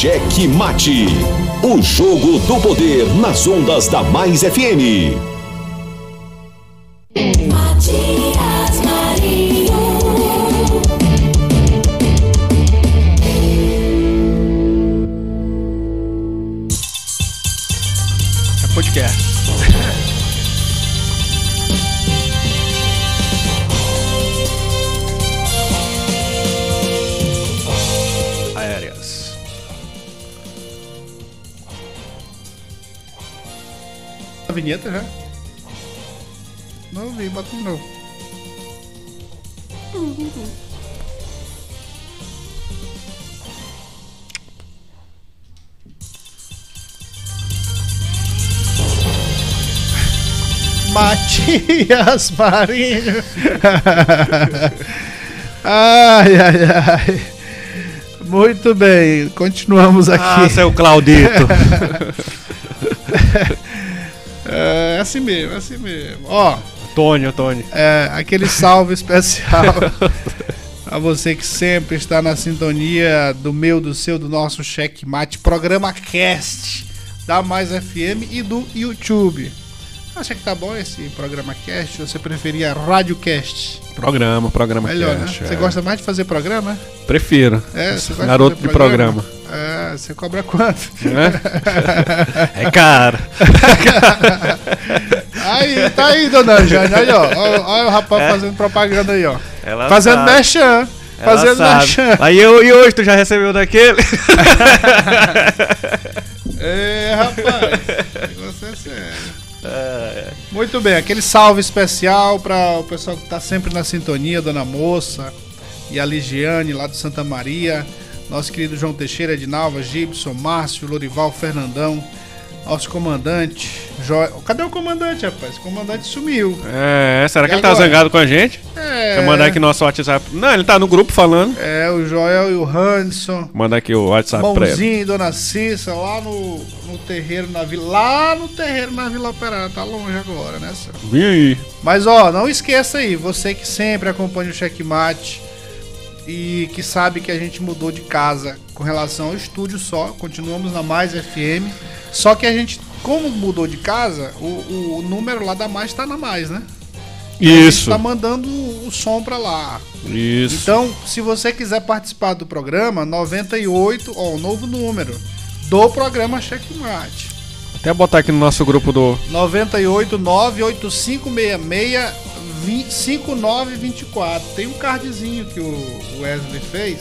Cheque Mate. O jogo do poder nas ondas da Mais FM. Vinheta já? Não vi, bota de novo. <laughs> Matias Marinho. <laughs> ai, ai, ai. Muito bem, continuamos aqui. Ah, seu Claudito. <laughs> É assim mesmo, é assim mesmo. Ó, Tônio, Tônio. é, aquele salve especial <laughs> a você que sempre está na sintonia do meu, do seu, do nosso Checkmate, programa Cast da Mais FM e do YouTube. Acha que tá bom esse programa Cast? Ou você preferia Radiocast? Programa, programa Melhor, né? cast, Você é. gosta mais de fazer programa? Prefiro. É, você gosta Garoto fazer de programa. É, você cobra quanto? Né? É caro. <laughs> Aí, tá aí, dona Jane. Aí, ó. Olha, olha o rapaz É. fazendo propaganda aí, ó. Ela fazendo sabe. merchan. Ela Fazendo sabe. merchan. Aí eu e hoje tu já recebeu daquele? <laughs> É, rapaz. o negócio é sério. Muito bem, aquele salve especial para o pessoal que tá sempre na sintonia, Dona Moça e a Ligiane lá do Santa Maria, nosso querido João Teixeira de Nalva, Gibson, Márcio, Lorival, Fernandão, nosso comandante. Jo... Cadê o comandante, rapaz? O comandante sumiu. É, será que E ele tá agora? zangado com a gente? É, eu mandar aqui nosso WhatsApp. Não, ele tá no grupo falando. é o Joel e o Hanson. Manda aqui o WhatsApp pra ele. Mãozinho, Dona Cissa, lá no, no terreiro na vila. Lá no terreiro na Vila Operária. Tá longe agora, né, senhor? Vem aí. Mas ó, não esqueça aí, você que sempre acompanha o Checkmate e que sabe que a gente mudou de casa com relação ao estúdio só, continuamos na Mais FM. Só que a gente, como mudou de casa, o, o número lá da Mais tá na Mais, né? A gente Isso. tá mandando o som pra lá. Isso. Então, se você quiser participar do programa, 98, ó, o novo número do programa Checkmate. Até botar aqui no nosso grupo do. 98 98566 5924. Tem um cardzinho que o Wesley fez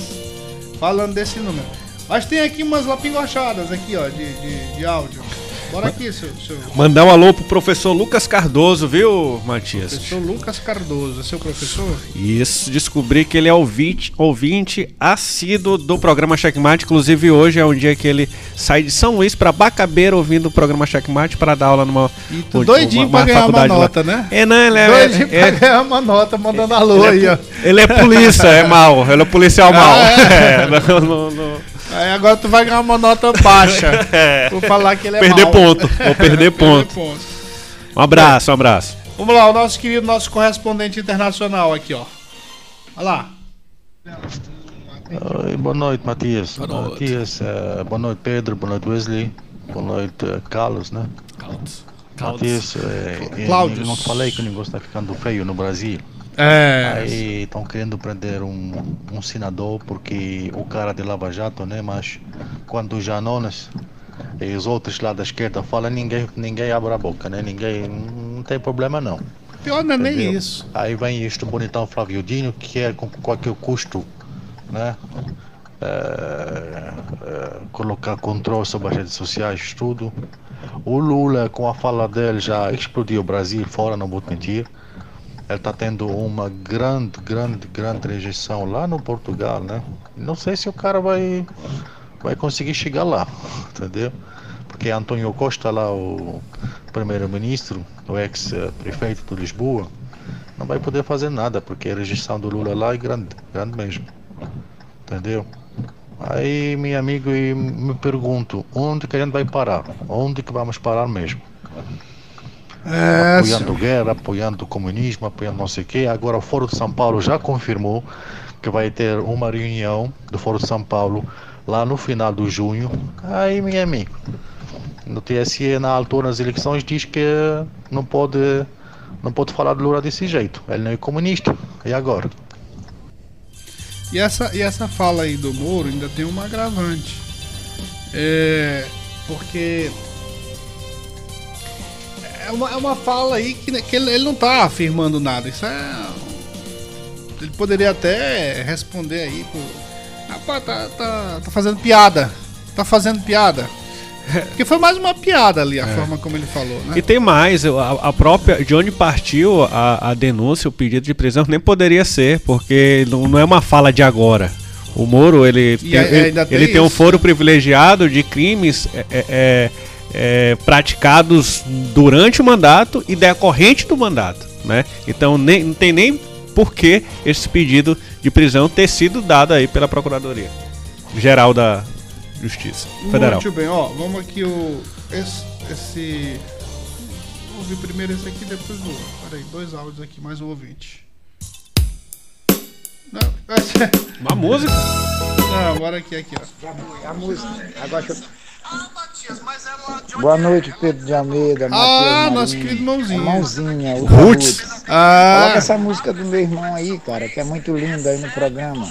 falando desse número. Mas tem aqui umas lapingochadas aqui, ó, de, de, de áudio. Bora aqui, seu, seu Mandar um alô pro professor Lucas Cardoso, viu, Matias? professor Lucas Cardoso, é seu professor? Isso, descobri que ele é ouvinte, ouvinte assíduo do programa Checkmate. Inclusive, hoje é um dia que ele sai de São Luís pra Bacabeira ouvindo o programa Checkmate para dar aula numa. E tu doidinho pra ganhar uma faculdade lá. nota, né? É, não, ele é. Doidinho é- pra ganhar uma nota, mandando alô aí, ele, ó. é, ele é polícia, é mal. Ele é policial mal. Ah, <laughs> É, não- não- não- Aí agora tu vai ganhar uma nota baixa. <laughs> Vou falar que ele é Perder mau. ponto, vou <laughs> perder ponto. ponto. Um abraço, um abraço. Vamos lá, o nosso querido, nosso correspondente internacional aqui, ó. Olha lá. Oi, boa noite, Matias. Boa noite. Matias, eh, boa noite, Pedro. Boa noite, Wesley. Boa noite, eh, Carlos, né? Carlos. Matias, eh, Cláudios. eu não falei que o negócio está ficando feio no Brasil. É. Aí estão querendo prender um, um senador porque o cara de Lava Jato, né? Mas quando o Janones e os outros lá da esquerda falam, ninguém, ninguém abre a boca, né? Ninguém. Não tem problema não. Pior não é nem isso. Aí vem este bonitão Flávio Dino que quer com qualquer custo, né? eh, eh, colocar controle sobre as redes sociais, tudo. O Lula, com a fala dele, já explodiu o Brasil fora, não vou mentir. Ele está tendo uma grande, grande, grande rejeição lá no Portugal, né? Não sei se o cara vai, vai conseguir chegar lá, entendeu? Porque António Costa, lá, o primeiro-ministro, o ex-prefeito de Lisboa, não vai poder fazer nada, porque a rejeição do Lula lá é grande, grande mesmo. Entendeu? Aí, meu amigo, me pergunto, onde que a gente vai parar? Onde que vamos parar mesmo? É, apoiando guerra, apoiando o comunismo, apoiando não sei o quê. Agora o Foro de São Paulo já confirmou que vai ter uma reunião do Foro de São Paulo lá no final de junho. Aí, meu amigo, no TSE, na altura das eleições, diz que não pode, não pode falar de Lula desse jeito. Ele não é comunista. E agora? E essa, e essa fala aí do Moro ainda tem uma agravante. É. Porque. É uma, é uma fala aí que, que ele, ele não tá afirmando nada. Isso é. Ele poderia até responder aí pro. Rapaz, tá, tá, tá fazendo piada. Tá fazendo piada. <laughs> Porque foi mais uma piada ali, a forma como ele falou, né? E tem mais, a, a própria. De onde partiu a, a denúncia, o pedido de prisão, nem poderia ser, porque não, não é uma fala de agora. O Moro, ele, tem, ele, tem ele tem um foro privilegiado de crimes é, é, é, praticados durante o mandato e decorrente do mandato, né? Então nem, não tem nem por que esse pedido de prisão ter sido dado aí pela Procuradoria Geral da Justiça Federal. Muito bem, ó, vamos aqui o. Esse. esse vou ouvir primeiro esse aqui, depois o. Peraí, dois áudios aqui, mais um ouvinte. Não, essa <laughs> é- Uma música? Não, agora aqui, aqui, ó. A música. Agora deixa eu... Boa noite, Pedro de Almeida. Ah, Matheus nosso Marinho. querido Mãozinha. É Mãozinha. o Roots. Ah. Coloca essa música do meu irmão aí, cara, que é muito linda aí no programa.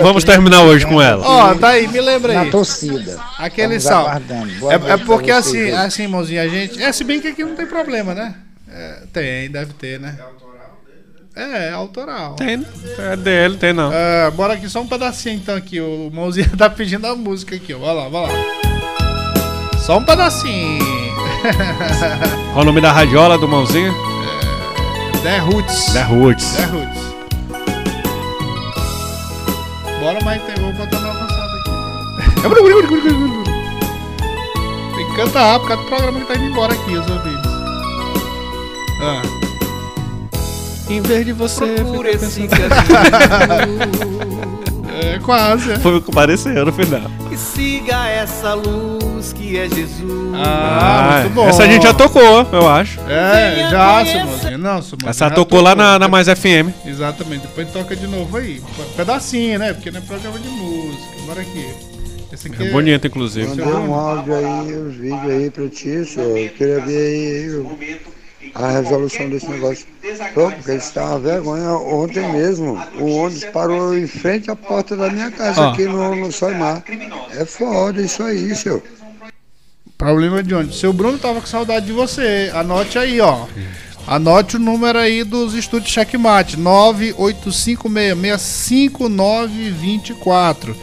Vamos terminar hoje com ela. Ó, tá aí, me lembra aí. Na torcida. Aquele sal. É, é porque assim, assim, irmãozinho, a gente. É, se bem que aqui não tem problema, né? É, tem, deve ter, né? É, é autoral. Tem, é dele, tem não. É, bora aqui só um pedacinho então aqui. O mãozinho <laughs> tá pedindo a música aqui, ó. Vai lá, vai lá. Só um pedacinho. <laughs> Qual o nome da radiola do mãozinho? The Roots. The Roots. The Roots. Bora, mas tem, vou botar na avançada aqui. Tem que cantar rápido, por causa do programa que tá indo embora aqui, os ouvintes. Ah. Em vez de você. Procura esse pensando- <laughs> É, quase. é. Foi o que pareceu no final. E siga essa luz que é Jesus. Ah, muito bom. Essa a gente já tocou, eu acho. É, já, Simãozinho. Não, Simãozinho. Essa já tocou lá na, na Mais FM. Exatamente. Depois toca de novo aí. Pedacinho, né? Porque não é programa de música. Bora aqui. Esse aqui É bonito, inclusive. É Mandei um áudio aí, os vídeos aí pra ti, senhor. Eu queria ver aí o- a resolução desse negócio. Pô, porque tá uma vergonha. Ontem mesmo, o ônibus parou em frente à porta da minha casa Ó. aqui no, no Soimar. É foda isso aí, senhor. Problema de onde? Seu Bruno tava com saudade de você. Anote aí, ó. Anote o número aí dos estúdios Checkmate. 985665924.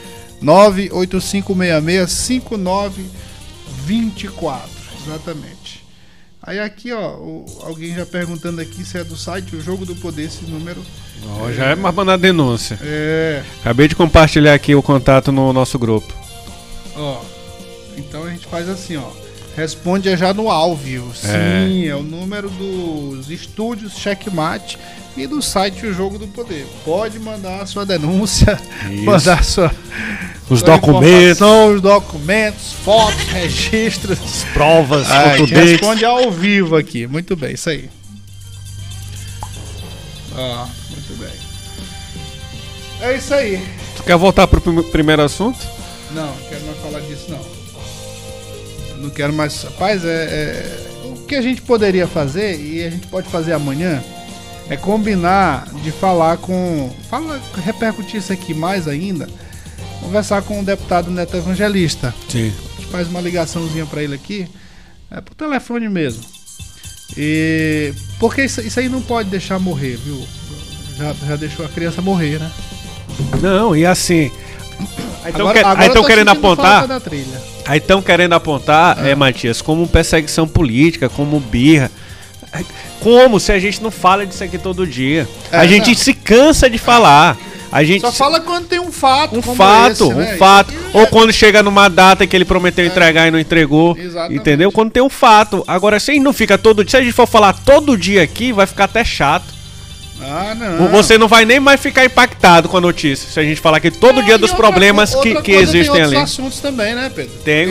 985665924. Exatamente. Aí aqui, ó, o- alguém já perguntando aqui se é do site O Jogo do Poder esse número. Ó, já é mais mandar denúncia. É. Acabei de compartilhar aqui o contato no nosso grupo. Ó, então a gente faz assim, ó. Responde já no ao vivo. É. Sim, é o número dos estúdios Checkmate e do site O Jogo do Poder. Pode mandar a sua denúncia, Isso. mandar sua, Os sua documentos. os documentos, fotos, <laughs> registros, provas, Ah, a gente fotodates. responde ao vivo aqui. Muito bem, isso aí. Ó, muito bem. É isso aí. Tu quer voltar pro prim- primeiro assunto? Não, não quero mais falar disso não. Não quero mais. Rapaz, é, é- o que a gente poderia fazer, e a gente pode fazer amanhã, é combinar de falar com. Fala, repercutir isso aqui mais ainda. Conversar com o deputado Neto Evangelista. Sim. A gente faz uma ligaçãozinha pra ele aqui. É pro telefone mesmo. E. Porque isso, isso aí não pode deixar morrer, viu? Já, já deixou a criança morrer, né? Não, e assim. Aí estão tô querendo apontar. Aí estão querendo apontar, é, Matias, como perseguição política, como birra. Como se a gente não fala disso aqui todo dia. É, a gente não. se cansa de falar. A gente Só fala quando tem um fato. um fato, esse, né? um fato. Ou quando chega numa data que ele prometeu entregar e não entregou. Exatamente. Entendeu? Quando tem um fato. Agora, se a gente não fica todo dia, se a gente for falar todo dia aqui, vai ficar até chato. Ah, não. Você não vai nem mais ficar impactado com a notícia. Se a gente falar aqui todo dia dos outra problemas que, outra que coisa, existem tem ali. outros assuntos também, né, Pedro? Tem,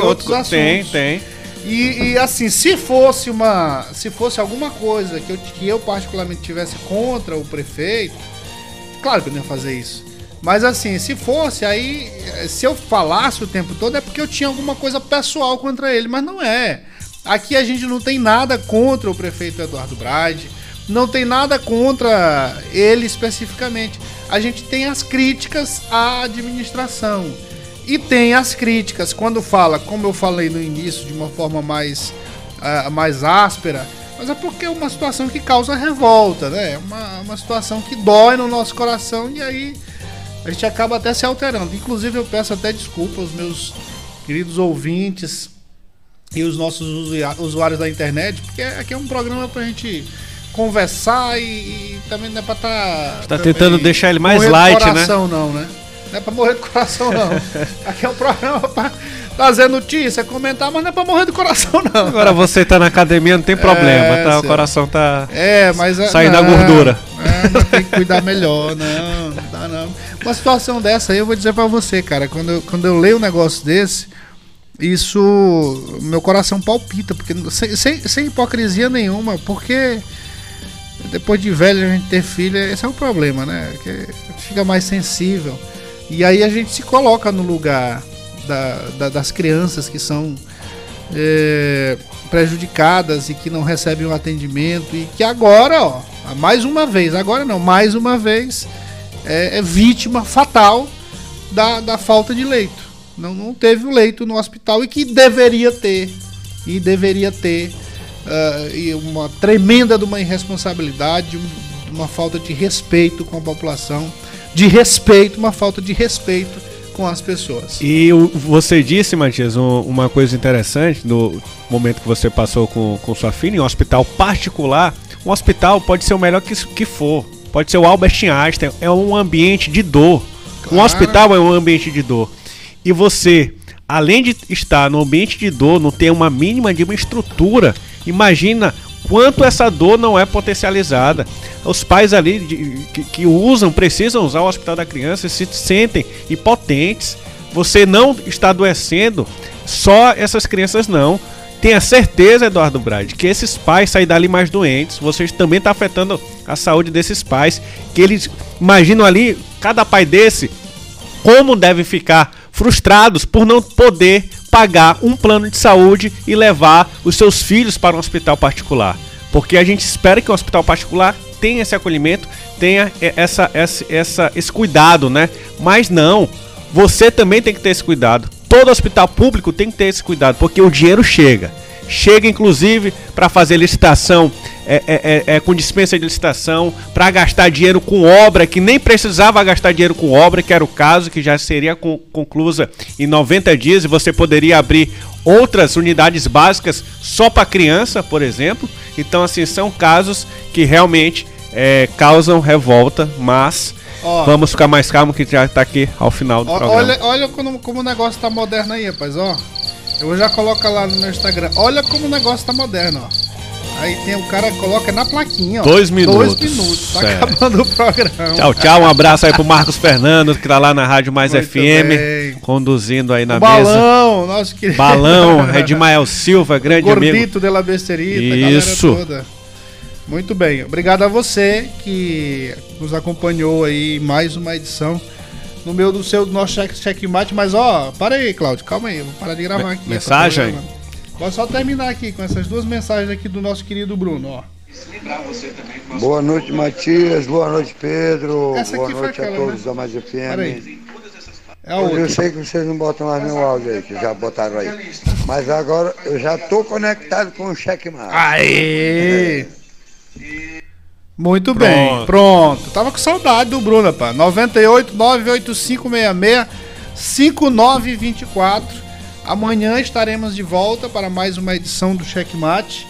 tem, tem. E, e, assim, se fosse uma. Se fosse alguma coisa que eu, que eu particularmente tivesse contra o prefeito, claro que eu não ia fazer isso. Mas assim, se fosse, aí. eh, Se eu falasse o tempo todo é porque eu tinha alguma coisa pessoal contra ele, mas não é. Aqui a gente não tem nada contra o prefeito Eduardo Brade, não tem nada contra ele especificamente. A gente tem as críticas à administração. E tem as críticas, quando fala, como eu falei no início, de uma forma mais, ah, mais áspera, mas é porque é uma situação que causa revolta, né? É Uma, uma situação que dói no nosso coração e aí a gente acaba até se alterando. Inclusive, eu peço até desculpa aos meus queridos ouvintes e os nossos usuá- usuários da internet, porque aqui é um programa pra gente conversar e, e também não é pra estar. Tá tentando deixar ele mais light, do né? coração, não, né? Não é pra morrer do coração, não. <laughs> Aqui é um programa pra trazer notícia, comentar, mas não é pra morrer do coração, não. Agora você tá na academia, não tem problema, É, tá? O coração tá É, mas é- saindo a não, gordura. É, tem que cuidar melhor, não, não dá não. Uma situação dessa aí eu vou dizer pra você, cara, quando eu, quando eu leio um negócio desse, isso. Meu coração palpita, porque sem, sem, sem hipocrisia nenhuma, porque depois de velho a gente ter filho, esse é o problema, né? Que fica mais sensível. E aí a gente se coloca no lugar da- da- das crianças que são é, prejudicadas e que não recebem o atendimento e que agora, ó, mais uma vez, agora não, mais uma vez, é, é vítima fatal da, da falta de leito. Não, não teve o leito no hospital e que deveria ter. E deveria ter. Ah, e uma tremenda de uma irresponsabilidade, um- uma falta de respeito com a população, de respeito, uma falta de respeito com as pessoas. E você disse, Matias, um- uma coisa interessante no momento que você passou com, com sua filha em um hospital particular. Um hospital pode ser o melhor que, que for. Pode ser o Albert Einstein. É um ambiente de dor. Um Claro. hospital é um ambiente de dor. E você, além de estar no ambiente de dor, não ter uma mínima de uma estrutura, imagina quanto essa dor não é potencializada. Os pais ali de- que, que usam, precisam usar o hospital da criança, se sentem impotentes. Você não está adoecendo, só essas crianças não. Tenha certeza, Eduardo Brade, que esses pais saem dali mais doentes. Vocês também estão afetando a saúde desses pais. Que eles imaginam ali, cada pai desse, como devem ficar frustrados por não poder pagar um plano de saúde e levar os seus filhos para um hospital particular. Porque a gente espera que o hospital particular tenha esse acolhimento, tenha essa, essa, essa, esse cuidado, né? Mas não, você também tem que ter esse cuidado. Todo hospital público tem que ter esse cuidado, porque o dinheiro chega. Chega, inclusive, para fazer licitação é, é, é, é, com dispensa de licitação, para gastar dinheiro com obra que nem precisava gastar dinheiro com obra, que era o caso, que já seria con- conclusa em 90 dias e você poderia abrir outras unidades básicas só para criança, por exemplo. Então, assim, são casos que realmente é, causam revolta, mas Ó. vamos ficar mais calmo que já está aqui ao final do Ó, programa. Olha, olha como, como o negócio tá moderno aí, rapaz, ó. Eu vou já colocar lá no meu Instagram. Olha como o negócio tá moderno, ó. Aí tem o cara que coloca na plaquinha, ó. Dois minutos. Dois minutos. Tá Certo. acabando o programa. Tchau, tchau. Um abraço aí pro Marcos Fernando, que tá lá na Rádio Mais Muito FM, bem. conduzindo aí na O mesa. balão, nosso querido. Balão, <laughs> Edmael Silva, grande o amigo. Gordito de la Besterita, Isso. a galera toda. Muito bem, obrigado a você que nos acompanhou aí em mais uma edição no meu do seu do nosso check, checkmate, mas ó, para aí, Cláudio, calma aí, eu vou parar de gravar aqui. mensagem? Vou só terminar aqui com essas duas mensagens aqui do nosso querido Bruno, ó. Boa noite, Matias. Boa noite, Pedro. Essa Boa noite a aquela, todos né? da Mais FM. Peraí. É a eu sei que vocês não botam mais meu áudio aí, que já botaram aí. Mas agora eu já tô conectado com o checkmate. Aê! Muito Pronto. bem, pronto. Tava com saudade do Bruno, pá. 98 98566 5924. Amanhã estaremos de volta para mais uma edição do Checkmate.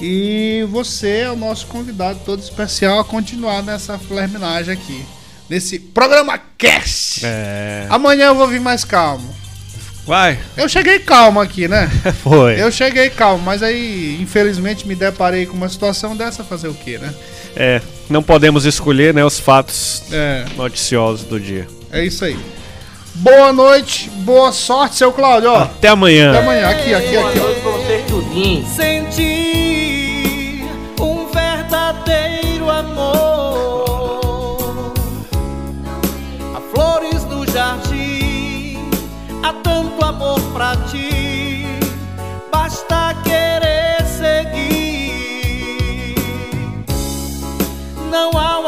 E você é o nosso convidado todo especial a continuar nessa flerminagem aqui. Nesse programa Cast. É. Amanhã eu vou vir mais calmo. Vai. Eu cheguei calmo aqui, né? <laughs> Foi. Eu cheguei calmo, mas aí, infelizmente, me deparei com uma situação dessa, fazer o quê, né? É, não podemos escolher, né, os fatos É. noticiosos do dia. É isso aí. Boa noite, boa sorte, seu Cláudio. Ó. Até amanhã. Até amanhã. Aqui, aqui, aqui. Vocês tudinho. Senti Há tanto amor pra ti, basta querer seguir. Não há